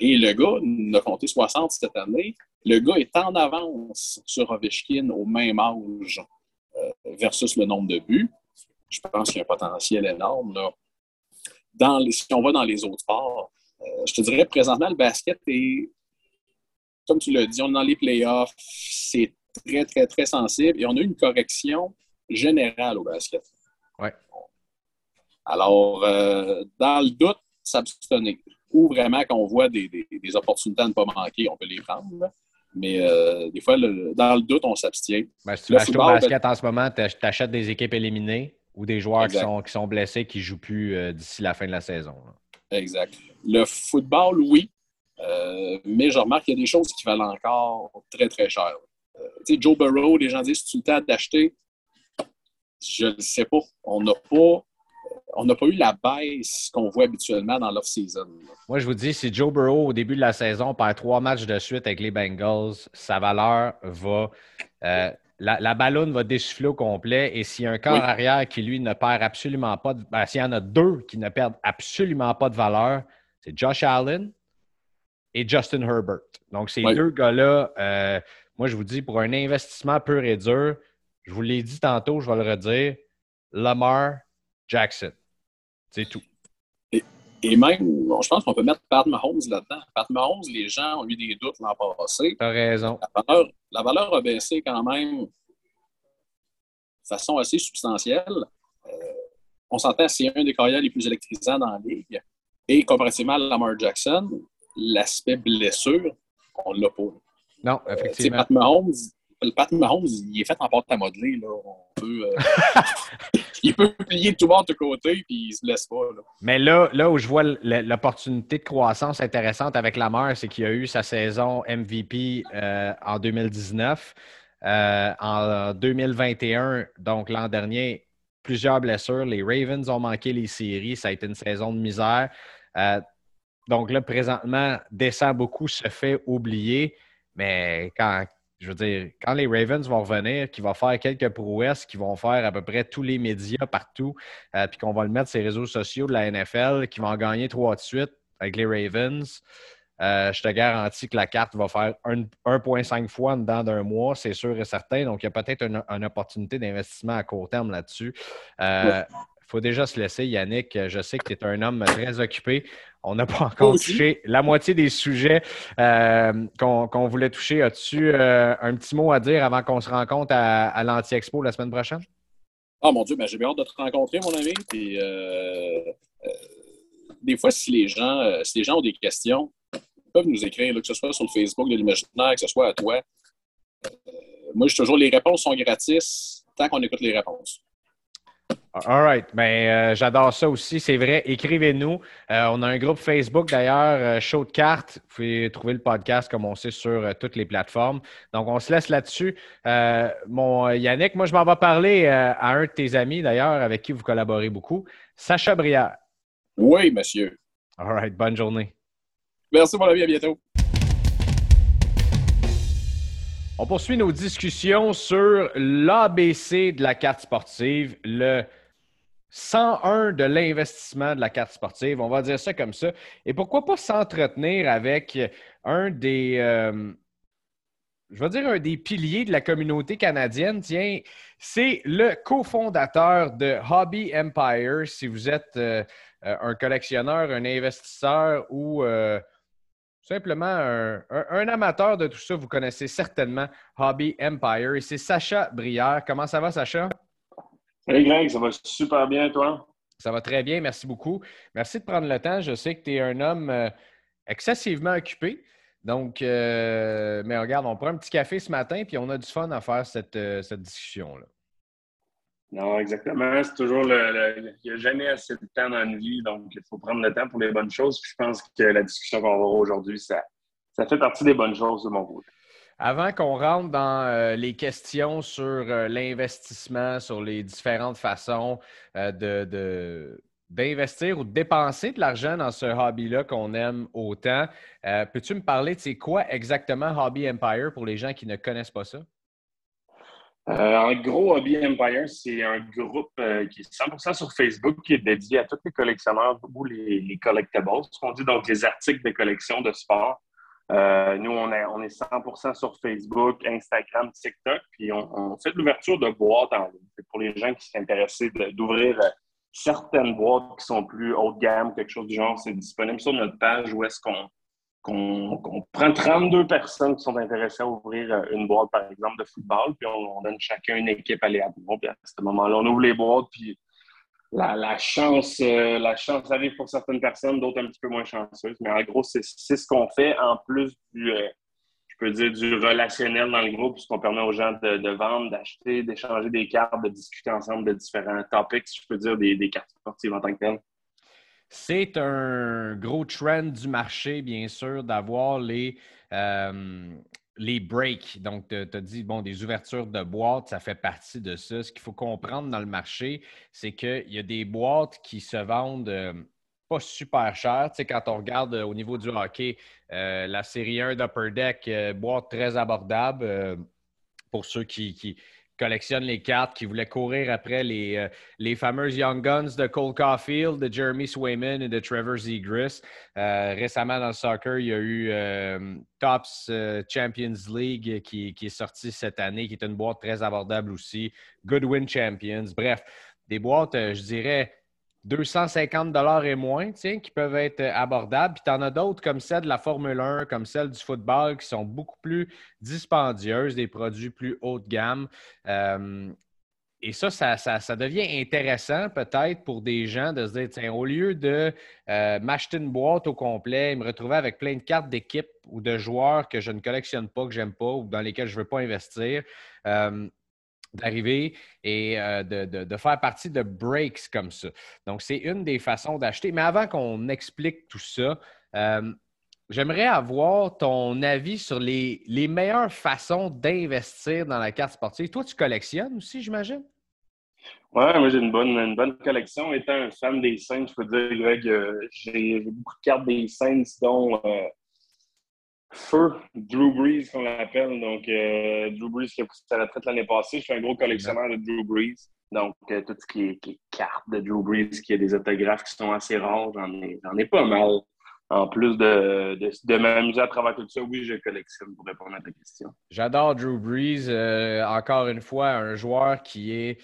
Et le gars il a compté 60 cette année. Le gars est en avance sur Ovechkin au même âge euh, versus le nombre de buts. Je pense qu'il y a un potentiel énorme. Là. Dans si on va dans les autres sports, euh, je te dirais présentement, le basket est, comme tu l'as dit, on est dans les playoffs. C'est très, très, très sensible et on a eu une correction générale au basket. Ouais. Alors, euh, dans le doute, s'abstenir. Ou vraiment, quand on voit des, des, opportunités à ne pas manquer, on peut les prendre. Mais euh, des fois, dans le doute, on s'abstient. Ben, si tu achètes au basket en ce moment, tu achètes des équipes éliminées ou des joueurs qui sont, qui sont, blessés qui ne jouent plus euh, d'ici la fin de la saison. Exact. Le football, oui. mais je remarque qu'il y a des choses qui valent encore très, très cher. tu sais, Joe Burrow, les gens disent tu le temps d'acheter je ne sais pas. On n'a pas. On n'a pas eu la baisse qu'on voit habituellement dans l'off-season. Moi, je vous dis, si Joe Burrow, au début de la saison, perd trois matchs de suite avec les Bengals, sa valeur va. Euh, la, la ballonne va dessouffler au complet. Et s'il y a un corps arrière qui, lui, ne perd absolument pas de. Ben, s'il y en a deux qui ne perdent absolument pas de valeur, c'est Josh Allen et Justin Herbert. Donc, ces deux gars-là, euh, moi, je vous dis, pour un investissement pur et dur, je vous l'ai dit tantôt, je vais le redire. Lamar Jackson. C'est tout. Et, même, je pense qu'on peut mettre Pat Mahomes là-dedans. Pat Mahomes, les gens ont eu des doutes l'an passé. T'as raison. La valeur, a baissé quand même de façon assez substantielle. Euh, on s'entend, c'est un des carrières les plus électrisants dans la ligue. Et comparativement à Lamar Jackson, l'aspect blessure, on l'a pas. Non, euh, effectivement. Pat Mahomes, le Pat Mahomes, il est fait en porte à modeler. Là. Euh, il peut plier tout bord de côté, puis il se laisse pas. Mais là, là où je vois l'opportunité de croissance intéressante avec Lamar, c'est qu'il a eu sa saison MVP euh, en 2019. Euh, en 2021, donc l'an dernier, plusieurs blessures. Les Ravens ont manqué les séries. Ça a été une saison de misère. donc là, présentement, descend beaucoup, se fait oublier. Mais quand, je veux dire, quand les Ravens vont revenir, qui vont faire quelques prouesses, qui vont faire à peu près tous les médias partout, euh, puis qu'on va le mettre sur les réseaux sociaux de la NFL, qui vont gagner trois de suite avec les Ravens, euh, je te garantis que la carte va faire 1,5 fois dedans d'un mois, c'est sûr et certain. Donc, il y a peut-être une, opportunité d'investissement à court terme là-dessus. Euh, il faut déjà se laisser, Yannick. Je sais que tu es un homme très occupé. On n'a pas encore touché la moitié des sujets euh, qu'on voulait toucher. As-tu euh, un petit mot à dire avant qu'on se rencontre à, l'Anti-Expo la semaine prochaine? Ah mon Dieu, ben, j'ai bien hâte de te rencontrer, mon ami. Euh, des fois, si les, gens, si les gens ont des questions, ils peuvent nous écrire, que ce soit sur le Facebook de l'imaginaire, que ce soit à toi. moi, je toujours les réponses sont gratis tant qu'on écoute les réponses. All right. Ben, euh, j'adore ça aussi. C'est vrai. Écrivez-nous. Euh, on a un groupe Facebook d'ailleurs, euh, Show de cartes. Vous pouvez trouver le podcast comme on sait sur toutes les plateformes. Donc, on se laisse là-dessus. mon Yannick, moi, je m'en vais parler à un de tes amis d'ailleurs avec qui vous collaborez beaucoup, Sacha Briard. Oui, monsieur. All right. Bonne journée. Merci, mon ami. À bientôt. On poursuit nos discussions sur l'ABC de la carte sportive, le 101 de l'investissement de la carte sportive. On va dire ça comme ça. Et pourquoi pas s'entretenir avec un des, euh, je vais dire un des piliers de la communauté canadienne. Tiens, c'est le cofondateur de Hobby Empire. Si vous êtes euh, un collectionneur, un investisseur ou euh, simplement un, amateur de tout ça, vous connaissez certainement Hobby Empire. Et c'est Sacha Brière. Comment ça va, Sacha? Salut Greg, ça va super bien, toi? Ça va très bien, merci beaucoup. Merci de prendre le temps. Je sais que tu es un homme euh, excessivement occupé. Donc, euh, mais regarde, on prend un petit café ce matin, puis on a du fun à faire cette, euh, cette discussion-là. Non, exactement. C'est toujours le, Il n'y a jamais assez de temps dans une vie, donc il faut prendre le temps pour les bonnes choses. je pense que la discussion qu'on va avoir aujourd'hui, ça, ça fait partie des bonnes choses de mon côté. Avant qu'on rentre dans euh, les questions sur euh, l'investissement, sur les différentes façons euh, d'investir ou de dépenser de l'argent dans ce hobby-là qu'on aime autant, peux-tu me parler de c'est quoi exactement Hobby Empire pour les gens qui ne connaissent pas ça? En gros, Hobby Empire, c'est un groupe qui est 100% sur Facebook qui est dédié à tous les collectionneurs ou les, les collectibles, ce qu'on dit donc les articles de collection de sport. Euh, nous, on est, on est 100% sur Facebook, Instagram, TikTok, puis on, fait l'ouverture de boîtes en ligne. Pour les gens qui sont intéressés d'ouvrir certaines boîtes qui sont plus haut de gamme, quelque chose du genre, c'est disponible sur notre page où est-ce qu'on qu'on prend 32 personnes qui sont intéressées à ouvrir euh, une boîte, par exemple, de football, puis on, donne chacun une équipe aléatoire. Puis à ce moment-là, on ouvre les boîtes, puis la, chance, euh, la chance arrive pour certaines personnes, d'autres un petit peu moins chanceuses. Mais en gros, c'est ce qu'on fait en plus du, euh, je peux dire, du relationnel dans le groupe, puisqu'on permet aux gens de, vendre, d'acheter, d'échanger des cartes, de discuter ensemble de différents topics, je peux dire, des, des cartes sportives en tant que telles. C'est un gros trend du marché, bien sûr, d'avoir les, euh, les breaks. Donc, tu as dit, bon, des ouvertures de boîtes, ça fait partie de ça. Ce qu'il faut comprendre dans le marché, c'est qu'il y a des boîtes qui se vendent euh, pas super cher. Tu sais, quand on regarde euh, au niveau du hockey, la série 1 d'Upper Deck, boîte très abordable pour ceux qui, collectionne les cartes, qui voulait courir après les, euh, les fameuses Young Guns de Cole Caulfield, de Jeremy Swayman et de Trevor Zegris. Euh, récemment dans le soccer, il y a eu euh, Tops Champions League qui, qui, est sorti cette année, qui est une boîte très abordable aussi. Goodwin Champions. Bref, des boîtes, je dirais, 250 dollars et moins, qui peuvent être abordables. Puis tu en as d'autres comme celle de la Formule 1, comme celle du football, qui sont beaucoup plus dispendieuses, des produits plus haut de gamme. Euh, et ça ça, devient intéressant peut-être pour des gens de se dire, tiens, au lieu de euh, m'acheter une boîte au complet et me retrouver avec plein de cartes d'équipe ou de joueurs que je ne collectionne pas, que j'aime pas ou dans lesquels je ne veux pas investir, euh, d'arriver et euh, de, faire partie de breaks comme ça. Donc, c'est une des façons d'acheter. Mais avant qu'on explique tout ça, euh, j'aimerais avoir ton avis sur les, meilleures façons d'investir dans la carte sportive. Toi, tu collectionnes aussi, j'imagine? Oui, moi j'ai une bonne, une bonne collection. Étant un fan des Saints, je peux dire, Greg, euh, j'ai beaucoup de cartes des Saints, dont Feu, Drew Brees, qu'on l'appelle. Donc, euh, Drew Brees qui a pris sa retraite l'année passée. Je suis un gros collectionneur de Drew Brees. Donc, euh, tout ce qui est, qui carte de Drew Brees, qui a des autographes qui sont assez rares, j'en ai, ai, pas mal. En plus de, de, m'amuser à travers tout ça, oui, je collectionne pour répondre à ta question. J'adore Drew Brees. Euh, encore une fois, un joueur qui est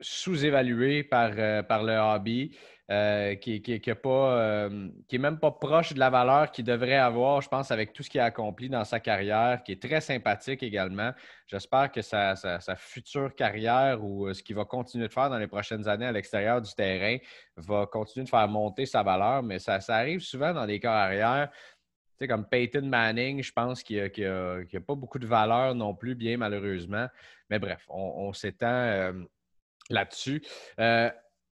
sous-évalué par, par le hobby. Euh, qui, pas, euh, est même pas proche de la valeur qu'il devrait avoir, je pense, avec tout ce qu'il a accompli dans sa carrière, qui est très sympathique également. J'espère que sa, future carrière ou euh, ce qu'il va continuer de faire dans les prochaines années à l'extérieur du terrain va continuer de faire monter sa valeur, mais ça, arrive souvent dans des carrières. Comme Peyton Manning, je pense qu'il n'a pas beaucoup de valeur non plus, bien malheureusement. Mais bref, on, s'étend là-dessus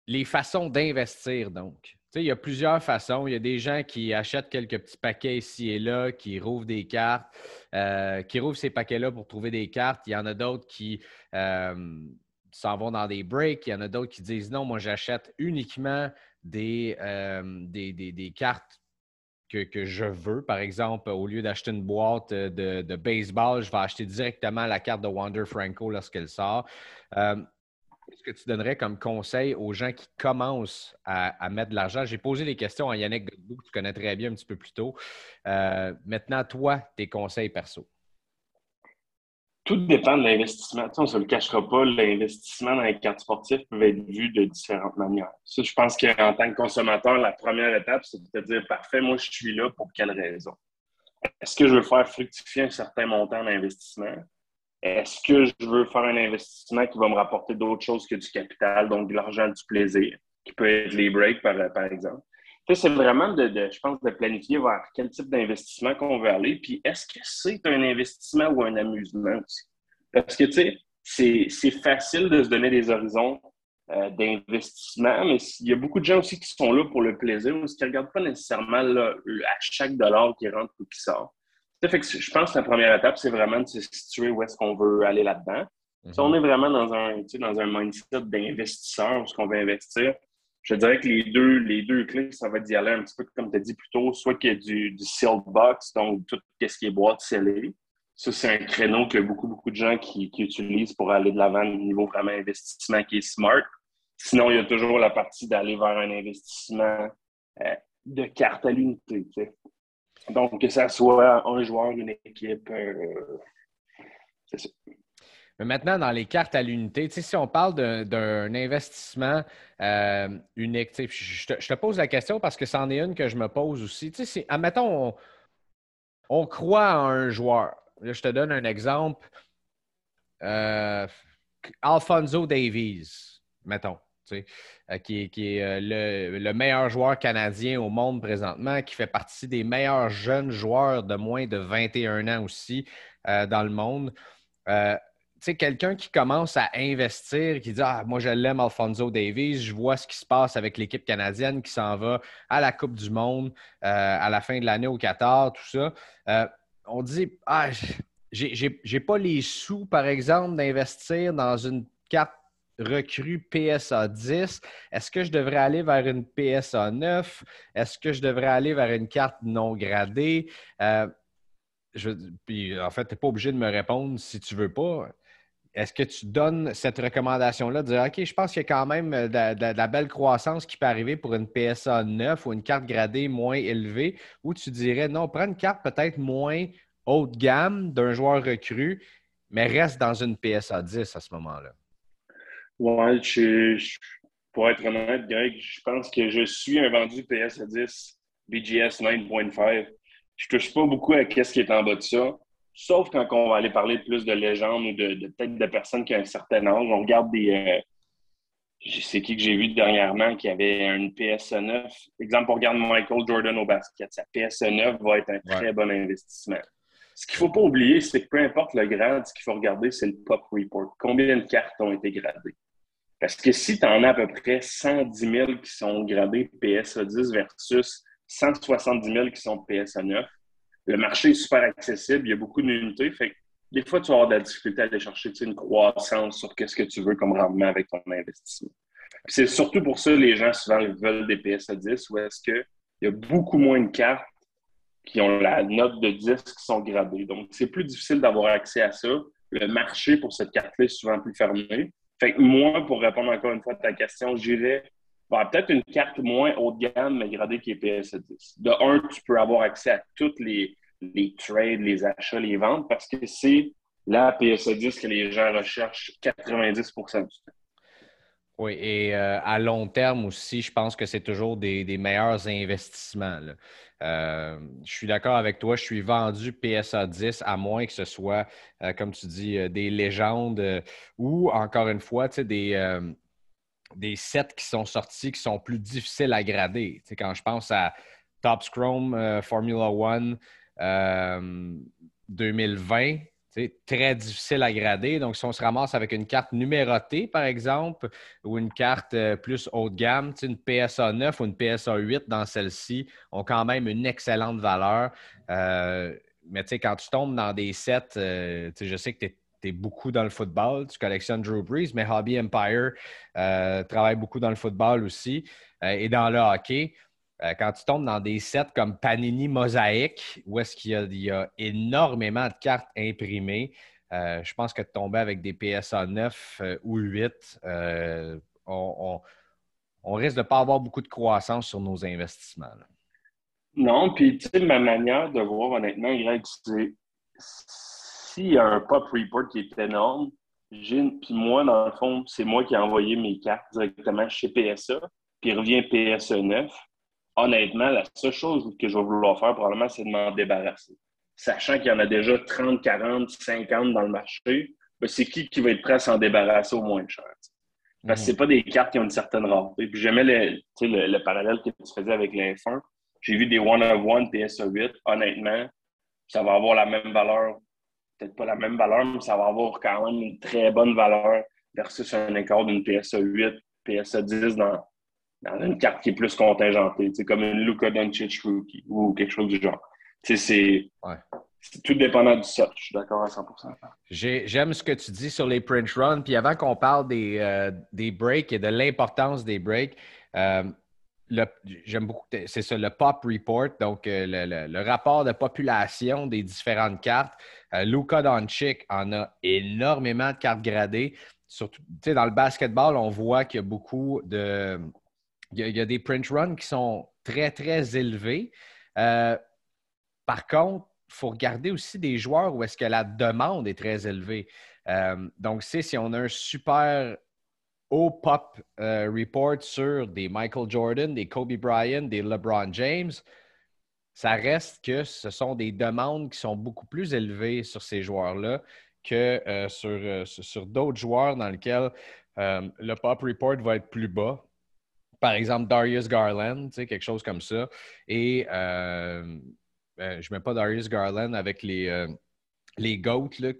les façons d'investir, donc. il y a plusieurs façons. Il y a des gens qui achètent quelques petits paquets ici et là, qui rouvrent des cartes, euh, qui rouvrent ces paquets-là pour trouver des cartes. Il y en a d'autres qui euh, s'en vont dans des breaks. Il y en a d'autres qui disent non, moi j'achète uniquement des, euh, cartes que, je veux. Par exemple, au lieu d'acheter une boîte de, de, baseball, je vais acheter directement la carte de Wander Franco lorsqu'elle sort. Qu'est-ce que tu donnerais comme conseil aux gens qui commencent à, mettre de l'argent? J'ai posé des questions à Yannick Godbout, que tu connais très bien un petit peu plus tôt. Euh, maintenant, toi, tes conseils perso. Tout dépend de l'investissement. on ne se le cachera pas, l'investissement dans les cartes sportives peut être vu de différentes manières. Je pense qu'en tant que consommateur, la première étape, c'est de te dire parfait, moi, je suis là pour quelle raison? Est-ce que je veux faire fructifier un certain montant d'investissement? Est-ce que je veux faire un investissement qui va me rapporter d'autres choses que du capital, donc de l'argent, du plaisir, qui peut être les breaks, par, exemple? C'est vraiment, de, je pense, de planifier vers quel type d'investissement qu'on veut aller. Puis, est-ce que c'est un investissement ou un amusement aussi? Parce que, tu sais, c'est facile de se donner des horizons euh, d'investissement, mais il y a beaucoup de gens aussi qui sont là pour le plaisir ou qui ne regardent pas nécessairement à chaque dollar qui rentre ou qui sort je pense que la première étape, c'est vraiment de se situer où est-ce qu'on veut aller là-dedans. Si on mhm. est vraiment dans un, dans un mindset d'investisseur, où ce qu'on veut investir, je dirais que les deux, les deux clés, ça va d'y aller un petit peu comme tu as dit plus tôt, soit qu'il y a du, du sealed box, donc tout ce qui est boîte scellée, ça, c'est un créneau que beaucoup, beaucoup de gens qui, utilisent pour aller de l'avant au niveau vraiment investissement qui est smart. Sinon, il y a toujours la partie d'aller vers un investissement euh, de carte à l'unité. Donc, que ça soit un joueur, une équipe, euh, c'est ça. Mais maintenant, dans les cartes à l'unité, si on parle d'un investissement euh, unique, je te, pose la question parce que c'en est une que je me pose aussi. Admettons, on, on croit en un joueur. je te donne un exemple. Euh, Alfonso Davies, mettons, euh, qui, est le, meilleur joueur canadien au monde présentement, qui fait partie des meilleurs jeunes joueurs de moins de 21 ans aussi dans le monde quelqu'un qui commence à investir, qui dit Ah, moi, je l'aime, Alfonso Davies, je vois ce qui se passe avec l'équipe canadienne qui s'en va à la Coupe du Monde euh, à la fin de l'année au Qatar, tout ça. Euh, on dit Ah, j'ai pas les sous, par exemple, d'investir dans une carte recrue PSA 10. Est-ce que je devrais aller vers une PSA 9? Est-ce que je devrais aller vers une carte non gradée? Euh, puis, en fait, tu n'es pas obligé de me répondre si tu ne veux pas. Est-ce que tu donnes cette recommandation-là de dire OK, je pense qu'il y a quand même euh, de, la belle croissance qui peut arriver pour une PSA 9 ou une carte gradée moins élevée, ou tu dirais non, prends une carte peut-être moins haut de gamme d'un joueur recru, mais reste dans une PSA 10 à ce moment-là? Oui, pour être honnête, Greg, je pense que je suis un vendu PSA 10 BGS 9.5. Je ne touche pas beaucoup à ce qui est en bas de ça. Sauf quand on va aller parler plus de légendes ou de, peut-être de personnes qui ont un certain âge. On regarde des. Euh, je sais qui que j'ai vu dernièrement qui avait une PSE 9. Exemple, on regarde Michael Jordan au basket. Sa PSE 9 va être un très bon investissement. Ce qu'il ne faut pas oublier, c'est que peu importe le grade, ce qu'il faut regarder, c'est le pop report. Combien de cartes ont été gradées? Parce que si tu en as à peu près 110 000 qui sont gradées PSA 10 versus 170 000 qui sont PSA 9, le marché est super accessible, il y a beaucoup d'unités. Fait des fois, tu vas avoir de la difficulté à aller chercher une croissance sur ce que tu veux comme rendement avec ton investissement. C'est surtout pour ça que les gens souvent veulent des PSA 10 ou est-ce qu'il y a beaucoup moins de cartes qui ont la note de 10 qui sont gradées. Donc, c'est plus difficile d'avoir accès à ça. Le marché pour cette carte-là est souvent plus fermé. Fait que moi, pour répondre encore une fois à ta question, j'irais peut-être une carte moins haut de gamme, mais gradée qui est PSA 10. De un, tu peux avoir accès à toutes les, les trades, les achats, les ventes, parce que c'est la PSA 10 que les gens recherchent 90 du temps. Oui, et euh, à long terme aussi, je pense que c'est toujours des, meilleurs investissements. Euh, je suis d'accord avec toi, je suis vendu PSA 10 à moins que ce soit, euh, comme tu dis, des légendes ou encore une fois, des, des sets qui sont sortis qui sont plus difficiles à grader. quand je pense à Top Scrum Formula One 2020, très difficile à grader. Donc, si on se ramasse avec une carte numérotée, par exemple, ou une carte euh, plus haut de gamme, une PSA 9 ou une PSA 8 dans celle-ci ont quand même une excellente valeur. Euh, mais quand tu tombes dans des sets, euh, je sais que tu es, beaucoup dans le football, tu collectionnes Drew Brees, mais Hobby Empire travaille beaucoup dans le football aussi et dans le hockey. Euh, quand tu tombes dans des sets comme Panini Mosaic, où est-ce qu'il y, a énormément de cartes imprimées, euh, je pense que de tomber avec des PSA 9 euh, ou 8, on, risque de ne pas avoir beaucoup de croissance sur nos investissements. Non, puis tu sais, ma manière de voir honnêtement, Greg, c'est s'il y a un pop report qui est énorme, puis moi, dans le fond, c'est moi qui ai envoyé mes cartes directement chez PSA, puis revient PSA 9 honnêtement, la seule chose que je vais vouloir faire probablement, c'est de m'en débarrasser. Sachant qu'il y en a déjà 30, 40, 50 dans le marché, ben, c'est qui qui va être prêt à s'en débarrasser au moins cher? Parce que ce pas des cartes qui ont une certaine rareté. Puis j'aimais le, le, parallèle que tu faisais avec les 1 J'ai vu des one-of-one PSA 8. Honnêtement, ça va avoir la même valeur. Peut-être pas la même valeur, mais ça va avoir quand même une très bonne valeur versus un écart d'une PSA 8, PSA 10 dans, dans une carte qui est plus contingentée, comme une Luka Doncic rookie ou quelque chose du genre. C'est tout dépendant du set. Je suis d'accord à 100% J'aime ce que tu dis sur les print runs. Puis avant qu'on parle des, euh, des breaks et de l'importance des breaks, euh, j'aime beaucoup, c'est ça, le Pop Report, donc euh, le, rapport de population des différentes cartes. Luka Doncic en a énormément de cartes gradées. Surtout, dans le basketball, on voit qu'il y a beaucoup de. Il y, a, des print runs qui sont très, très élevés. Euh, par contre, il faut regarder aussi des joueurs où est-ce que la demande est très élevée. donc, si on a un super au pop euh, report sur des Michael Jordan, des Kobe Bryant, des LeBron James, ça reste que ce sont des demandes qui sont beaucoup plus élevées sur ces joueurs-là que euh, sur, euh, sur d'autres joueurs dans lesquels le pop report va être plus bas. Par exemple, Darius Garland, quelque chose comme ça. Et je ne mets pas Darius Garland avec les les GOAT,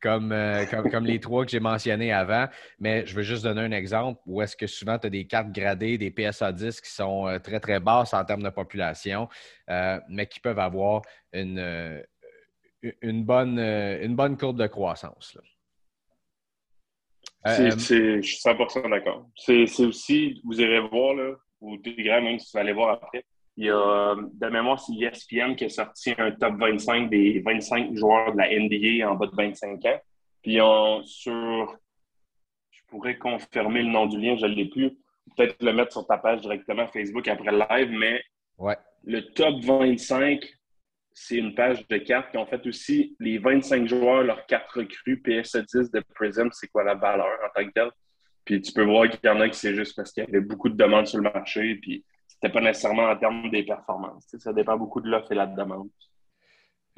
comme, euh, les trois que j'ai mentionnés avant. Mais je veux juste donner un exemple où est-ce que souvent tu as des cartes gradées, des PSA 10 qui sont euh, très, très basses en termes de population, euh, mais qui peuvent avoir une, bonne, une bonne courbe de croissance. Je suis 100% d'accord. C'est aussi, vous irez voir, là, ou Telegram, même si vous allez voir après, il y a, de mémoire, c'est ESPN qui a sorti un top 25 des 25 joueurs de la NBA en bas de 25 ans. Puis on, sur, je pourrais confirmer le nom du lien, je ne l'ai plus. Peut-être le mettre sur ta page directement Facebook après le live, mais ouais. le top 25, c'est une page de cartes. Puis en fait aussi les 25 joueurs, leurs cartes recrues, PS10 de Prism, c'est quoi la valeur en tant que telle? Puis tu peux voir qu'il y en a qui c'est juste parce qu'il y avait beaucoup de demandes sur le marché. Puis c'était pas nécessairement en termes des performances. ça dépend beaucoup de l'offre et la demande.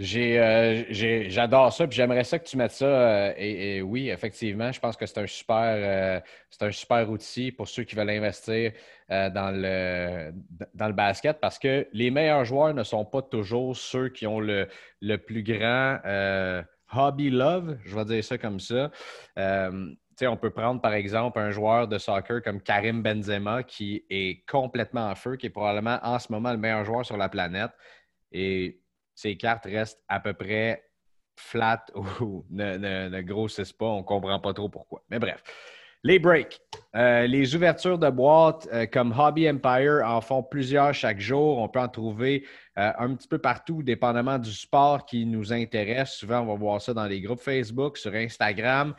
Euh, j'adore ça, puis j'aimerais ça que tu mettes ça. Euh, et, oui, effectivement, je pense que c'est un super, euh, un super outil pour ceux qui veulent investir dans, le, dans le basket parce que les meilleurs joueurs ne sont pas toujours ceux qui ont le, le plus grand hobby love, je vais dire ça comme ça on peut prendre par exemple un joueur de soccer comme Karim Benzema qui est complètement en feu, qui est probablement en ce moment le meilleur joueur sur la planète. Et ses cartes restent à peu près flat ou ne, grossissent pas. On ne comprend pas trop pourquoi. Mais bref. Les breaks. Euh, les ouvertures de boîtes euh, comme Hobby Empire en font plusieurs chaque jour. On peut en trouver euh, un petit peu partout, dépendamment du sport qui nous intéresse. Souvent, on va voir ça dans les groupes Facebook, sur Instagram.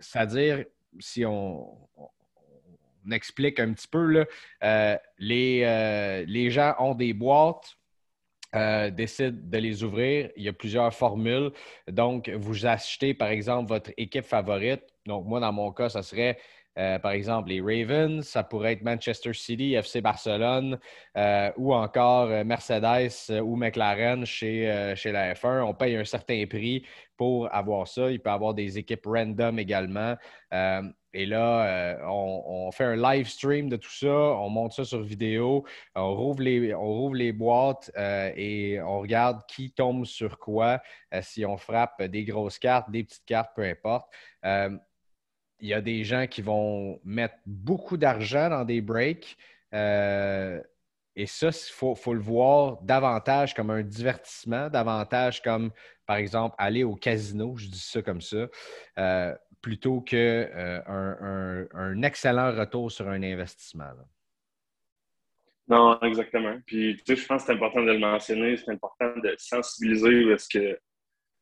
C'est-à-dire, si on, explique un petit peu, là, les, les, gens ont des boîtes, euh, décident de les ouvrir. Il y a plusieurs formules. Donc, vous achetez, par exemple, votre équipe favorite. Donc, moi, dans mon cas, ça serait euh, par exemple, les Ravens, ça pourrait être Manchester City, FC Barcelone euh, ou encore Mercedes ou McLaren chez, chez la F1. On paye un certain prix pour avoir ça. Il peut y avoir des équipes random également. Et là, on, fait un live stream de tout ça, on monte ça sur vidéo, on rouvre les, on rouvre les boîtes et on regarde qui tombe sur quoi, si on frappe des grosses cartes, des petites cartes, peu importe il y a des gens qui vont mettre beaucoup d'argent dans des breaks. Euh, et ça, il faut, le voir davantage comme un divertissement, davantage comme, par exemple, aller au casino, je dis ça comme ça, euh, plutôt qu'un euh, un, excellent retour sur un investissement. Non, exactement. Puis, tu sais, je pense que c'est important de le mentionner, c'est important de sensibiliser parce que, tu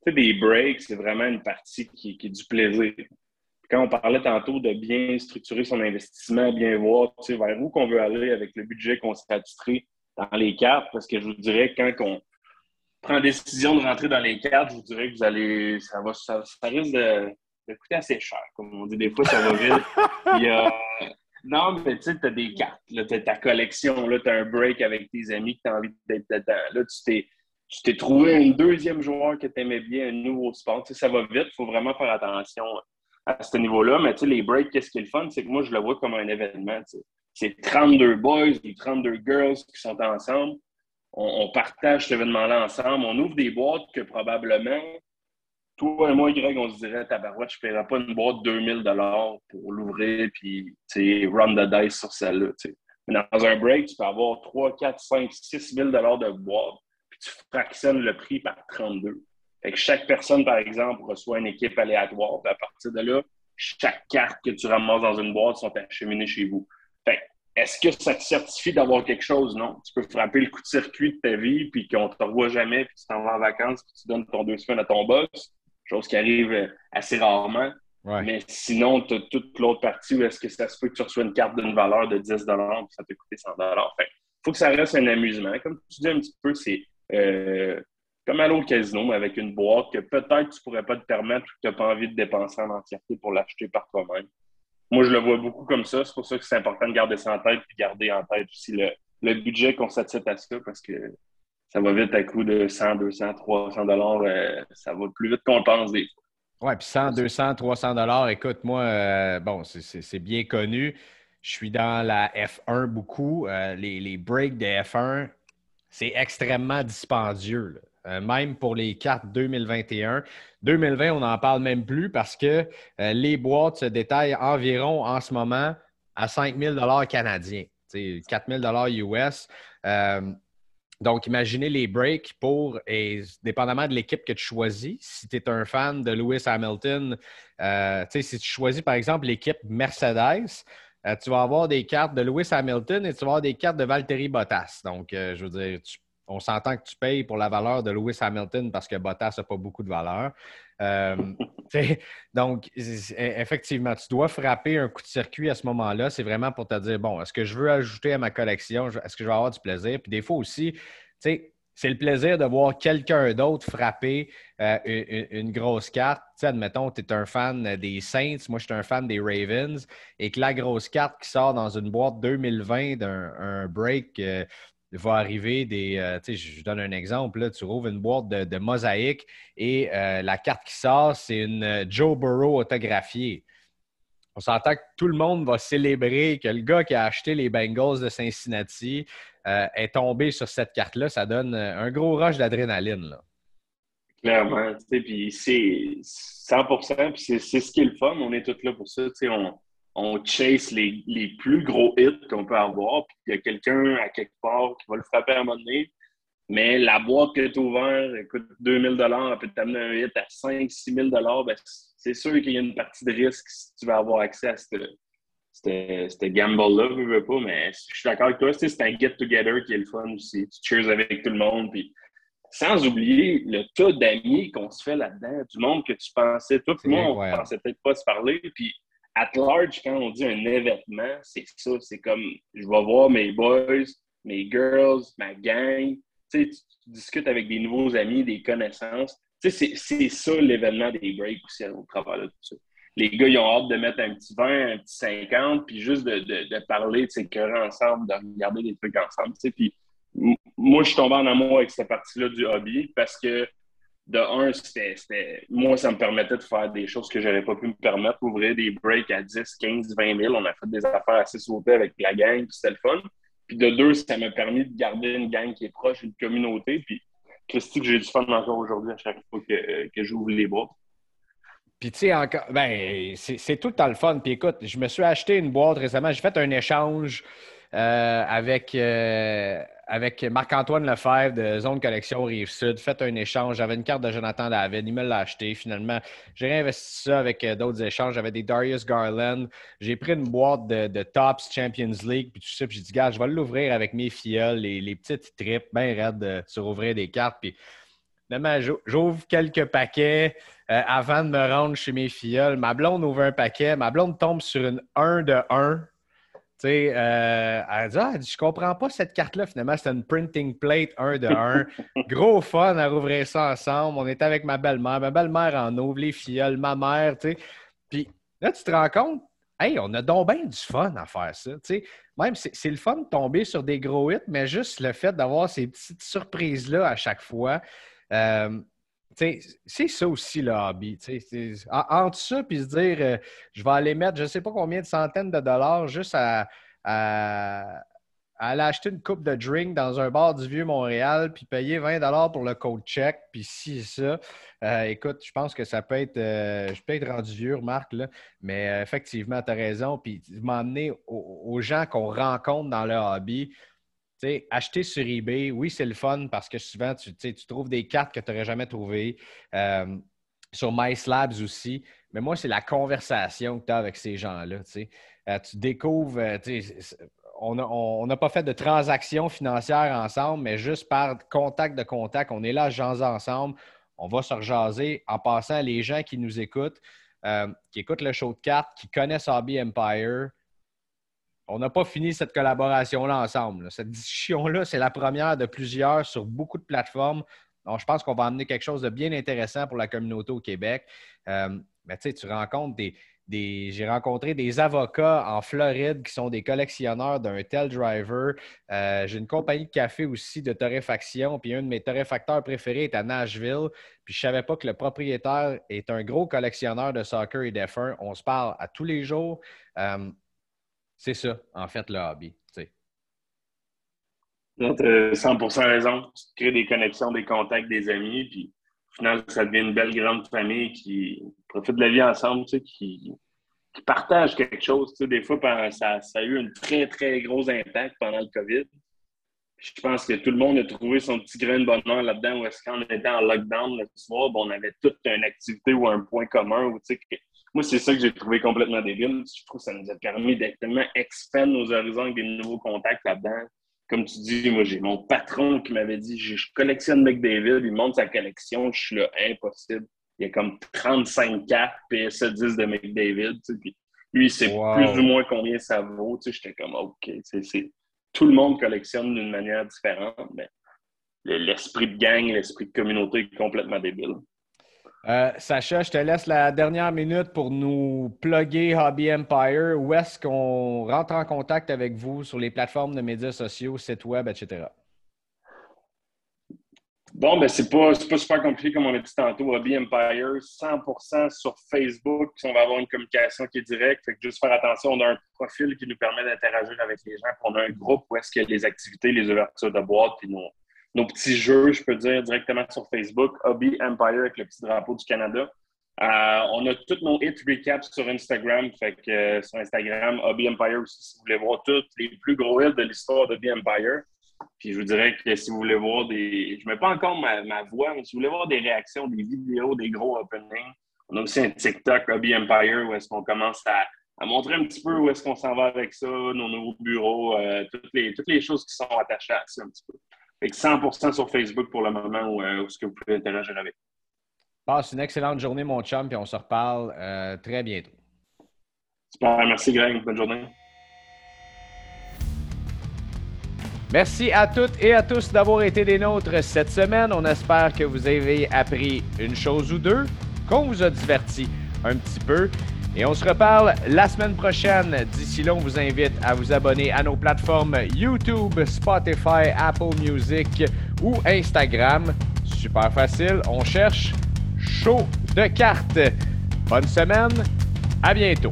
sais, des breaks, c'est vraiment une partie qui, est du plaisir quand on parlait tantôt de bien structurer son investissement, bien voir vers où qu'on veut aller avec le budget qu'on s'est attitré dans les cartes, parce que je vous dirais, quand on prend la décision de rentrer dans les cartes, je vous dirais que vous allez, ça, va, ça, risque de, coûter assez cher. Comme on dit, des fois, ça va vite. non, mais tu sais, tu as des cartes, tu as ta collection, tu as un break avec tes amis que tu as envie d'être dedans. Là, tu t'es tu t'es trouvé un deuxième joueur que tu aimais bien, un nouveau sport. ça va vite, il faut vraiment faire attention à ce niveau-là. Mais tu sais, les breaks, qu'est-ce qui est le fun? C'est que moi, je le vois comme un événement. C'est 32 boys ou 32 girls qui sont ensemble. On, partage cet événement-là ensemble. On ouvre des boîtes que probablement, toi et moi, Greg, on se dirait, tabarouette, je ne paierai pas une boîte de 2000 pour l'ouvrir puis run the dice sur celle-là. Mais dans un break, tu peux avoir 3, 4, 5, 6 000 de boîte, puis tu fractionnes le prix par 32 chaque personne, par exemple, reçoit une équipe aléatoire. à partir de là, chaque carte que tu ramasses dans une boîte sont acheminées chez vous. Fait est-ce que ça te certifie d'avoir quelque chose? Non. Tu peux frapper le coup de circuit de ta vie, puis qu'on ne te revoit jamais, puis tu t'en vas en vacances, puis tu donnes ton deux semaines à ton boss, chose qui arrive assez rarement. Mais sinon, tu as toute l'autre partie où est-ce que ça se peut que tu reçois une carte d'une valeur de 10 puis ça peut coûter 100 Il faut que ça reste un amusement. Comme tu dis un petit peu, c'est euh, comme aller au casino, mais avec une boîte que peut-être tu ne pourrais pas te permettre ou que tu n'as pas envie de dépenser en entièreté pour l'acheter par toi-même. Moi, je le vois beaucoup comme ça. C'est pour ça que c'est important de garder ça en tête et garder en tête aussi le, budget qu'on s'attire à ça parce que ça va vite à coût de 100, 200, 300 dollars. Euh, ça va plus vite qu'on pense des fois. Oui, puis 100, 200, 300 dollars, écoute, moi, euh, bon, c'est bien connu. Je suis dans la F1 beaucoup. Euh, les, breaks de F1, c'est extrêmement dispendieux. Même pour les cartes 2021. 2020, on n'en parle même plus parce que les boîtes se détaillent environ en ce moment à 5 000 canadiens, 4 000 US. Donc, imaginez les breaks pour, et dépendamment de l'équipe que tu choisis, si tu es un fan de Lewis Hamilton, euh, si tu choisis par exemple l'équipe Mercedes, euh, tu vas avoir des cartes de Lewis Hamilton et tu vas avoir des cartes de Valtteri Bottas. Donc, euh, je veux dire, on s'entend que tu payes pour la valeur de Lewis Hamilton parce que Bottas n'a pas beaucoup de valeur. Euh, donc, effectivement, tu dois frapper un coup de circuit à ce moment-là. C'est vraiment pour te dire, bon, est-ce que je veux ajouter à ma collection? Est-ce que je vais avoir du plaisir? Puis des fois aussi, tu sais, c'est le plaisir de voir quelqu'un d'autre frapper euh, une, grosse carte. Admettons, tu es un fan des Saints, moi je suis un fan des Ravens, et que la grosse carte qui sort dans une boîte 2020 d'un break euh, va arriver des. Euh, tu sais, je donne un exemple. Là, tu rouvres une boîte de, mosaïque et euh, la carte qui sort, c'est une euh, Joe Burrow autographiée. On s'entend que tout le monde va célébrer que le gars qui a acheté les Bengals de Cincinnati est tombé sur cette carte-là. Ça donne un gros rush d'adrénaline. Clairement. Puis c'est 100 puis c'est ce qui est le fun. On est tous là pour ça. On, on chase les, plus gros hits qu'on peut avoir, puis il y a quelqu'un à quelque part qui va le frapper à un moment donné. Mais la boîte que tu as ouverte coûte 2000 elle peut t'amener un hit à 5 6 000 ben, c'est sûr qu'il y a une partie de risque si tu vas avoir accès à cette, gamble-là, je veux pas, mais je suis d'accord avec toi, c'est un get-together qui est le fun aussi. Tu cheers avec tout le monde, puis sans oublier le tas d'amis qu'on se fait là-dedans, du monde que tu pensais, tout le monde, on pensait peut-être pas se parler, puis at large, quand on dit un événement, c'est ça. C'est comme je vais voir mes boys, mes girls, ma gang. Tu, discutes avec des nouveaux amis, des connaissances. C'est ça l'événement des breaks aussi au travers. Les gars, ils ont hâte de mettre un petit 20, un petit 50, puis juste de, de, de parler de cœurs ensemble, de regarder des trucs ensemble. Puis moi, je suis tombé en amour avec cette partie-là du hobby parce que de un, c'était, moi, ça me permettait de faire des choses que je n'aurais pas pu me permettre, ouvrir des breaks à 10, 15, 20 000. On a fait des affaires assez sautées avec la gang, puis c'était le fun. Puis de deux, ça m'a permis de garder une gang qui est proche, une communauté. Puis Christy, que j'ai du fun encore aujourd'hui à chaque fois que, que j'ouvre les boîtes. Puis, tu sais, encore, ben, c'est tout le temps le fun. Puis, écoute, je me suis acheté une boîte récemment. J'ai fait un échange euh, avec, euh, avec Marc-Antoine Lefebvre de Zone Collection Rive-Sud, fait un échange. J'avais une carte de Jonathan David, il me l'a acheté finalement. J'ai réinvesti ça avec euh, d'autres échanges. J'avais des Darius Garland. J'ai pris une boîte de, Tops Champions League, puis tout ça. Puis j'ai dit, gars, je vais l'ouvrir avec mes fioles, les, petites tripes, bien raides sur ouvrir des cartes. Puis j'ouvre quelques paquets avant de me rendre chez mes fioles. Ma blonde ouvre un paquet. Ma blonde tombe sur une 1 de 1 tu sais, euh, elle dit ah, Je comprends pas cette carte-là. Finalement, c'est une printing plate 1 de 1. Gros fun à rouvrir ça ensemble. On était avec ma belle-mère. Ma belle-mère en ouvre, les filles, ma mère. Tu sais. Puis là, tu te rends compte, hey, on a donc bien du fun à faire ça. Tu sais. Même, c'est le fun de tomber sur des gros hits, mais juste le fait d'avoir ces petites surprises-là à chaque fois. Euh, c'est ça aussi le hobby. Entre ça puis se dire euh, je vais aller mettre je ne sais pas combien de centaines de dollars juste à, aller acheter une coupe de drink dans un bar du Vieux-Montréal puis payer 20 dollars pour le code check, puis si ça. Euh, écoute, je pense que ça peut être. Euh, je peux être rendu vieux, Marc, là, mais effectivement, tu as raison. Puis m'emmener aux gens qu'on rencontre dans le hobby acheter sur eBay, oui, c'est le fun parce que souvent, tu, trouves des cartes que tu n'aurais jamais trouvées. Euh, sur MySlabs aussi. Mais moi, c'est la conversation que tu as avec ces gens-là. Euh, tu découvres, euh, on n'a pas fait de transaction financière ensemble, mais juste par contact de contact, on est là jaser ensemble. On va se rejaser. En passant, les gens qui nous écoutent, euh, qui écoutent le show de cartes, qui connaissent Hobby Empire, on n'a pas fini cette collaboration-là ensemble. Cette discussion-là, c'est la première de plusieurs sur beaucoup de plateformes. Donc, je pense qu'on va amener quelque chose de bien intéressant pour la communauté au Québec. Euh, mais tu sais, tu rencontres des, j'ai rencontré des avocats en Floride qui sont des collectionneurs d'un tel driver. Euh, j'ai une compagnie de café aussi de torréfaction, puis un de mes torréfacteurs préférés est à Nashville. Puis je ne savais pas que le propriétaire est un gros collectionneur de soccer et d'F1. On se parle à tous les jours. Euh, c'est ça, en fait, le hobby. Tu as 100% raison. Tu crées des connexions, des contacts, des amis, puis au final, ça devient une belle grande famille qui profite de la vie ensemble, tu sais, qui, partage quelque chose. Tu sais, des fois, ça, a eu un très, très gros impact pendant le COVID. Je pense que tout le monde a trouvé son petit grain de bonheur là-dedans, où est-ce qu'on était en lockdown le soir, on avait toute une activité ou un point commun. Où, tu sais, moi, c'est ça que j'ai trouvé complètement débile. Je trouve que ça nous a permis d'être tellement expand nos horizons avec des nouveaux contacts là-dedans comme tu dis, moi, j'ai mon patron qui m'avait dit je collectionne McDavid, il montre sa collection, je suis là, impossible. Il y a comme 35 cartes PSE 10 de McDavid. Tu sais, lui, il sait plus ou moins combien ça vaut. Tu sais, J'étais comme OK. Tout le monde collectionne d'une manière différente, mais l'esprit de gang, l'esprit de communauté est complètement débile. Euh, Sacha, je te laisse la dernière minute pour nous plugger Hobby Empire. Où est-ce qu'on rentre en contact avec vous sur les plateformes de médias sociaux, sites web, etc.? Bon, ben c'est pas, pas super compliqué comme on a dit tantôt. Hobby Empire, 100% sur Facebook. On va avoir une communication qui est directe. Fait que juste faire attention, on a un profil qui nous permet d'interagir avec les gens. on a un groupe où est-ce qu'il y a les activités, les ouvertures de boîtes, puis nos, nos petits jeux, je peux dire, directement sur Facebook, Hobby Empire avec le petit drapeau du Canada. Euh, on a tous nos hit recaps sur Instagram, fait que euh, sur Instagram, Hobby Empire aussi, si vous voulez voir tous les plus gros hits de l'histoire d'Hobby Empire. Puis je vous dirais que si vous voulez voir des. Je ne mets pas encore ma, voix, mais si vous voulez voir des réactions, des vidéos, des gros openings, on a aussi un TikTok Hobby Empire où est-ce qu'on commence à, montrer un petit peu où est-ce qu'on s'en va avec ça, nos nouveaux bureaux, euh, toutes, les, toutes les choses qui sont attachées à ça un petit peu. 100% sur Facebook pour le moment où, euh, ce que vous pouvez interagir avec. Passe une excellente journée, mon chum, puis on se reparle euh, très bientôt. Super, merci Greg. Bonne journée. Merci à toutes et à tous d'avoir été des nôtres cette semaine. On espère que vous avez appris une chose ou deux, qu'on vous a diverti un petit peu. Et on se reparle la semaine prochaine. D'ici là, on vous invite à vous abonner à nos plateformes YouTube, Spotify, Apple Music ou Instagram. Super facile, on cherche Show de cartes. Bonne semaine, à bientôt.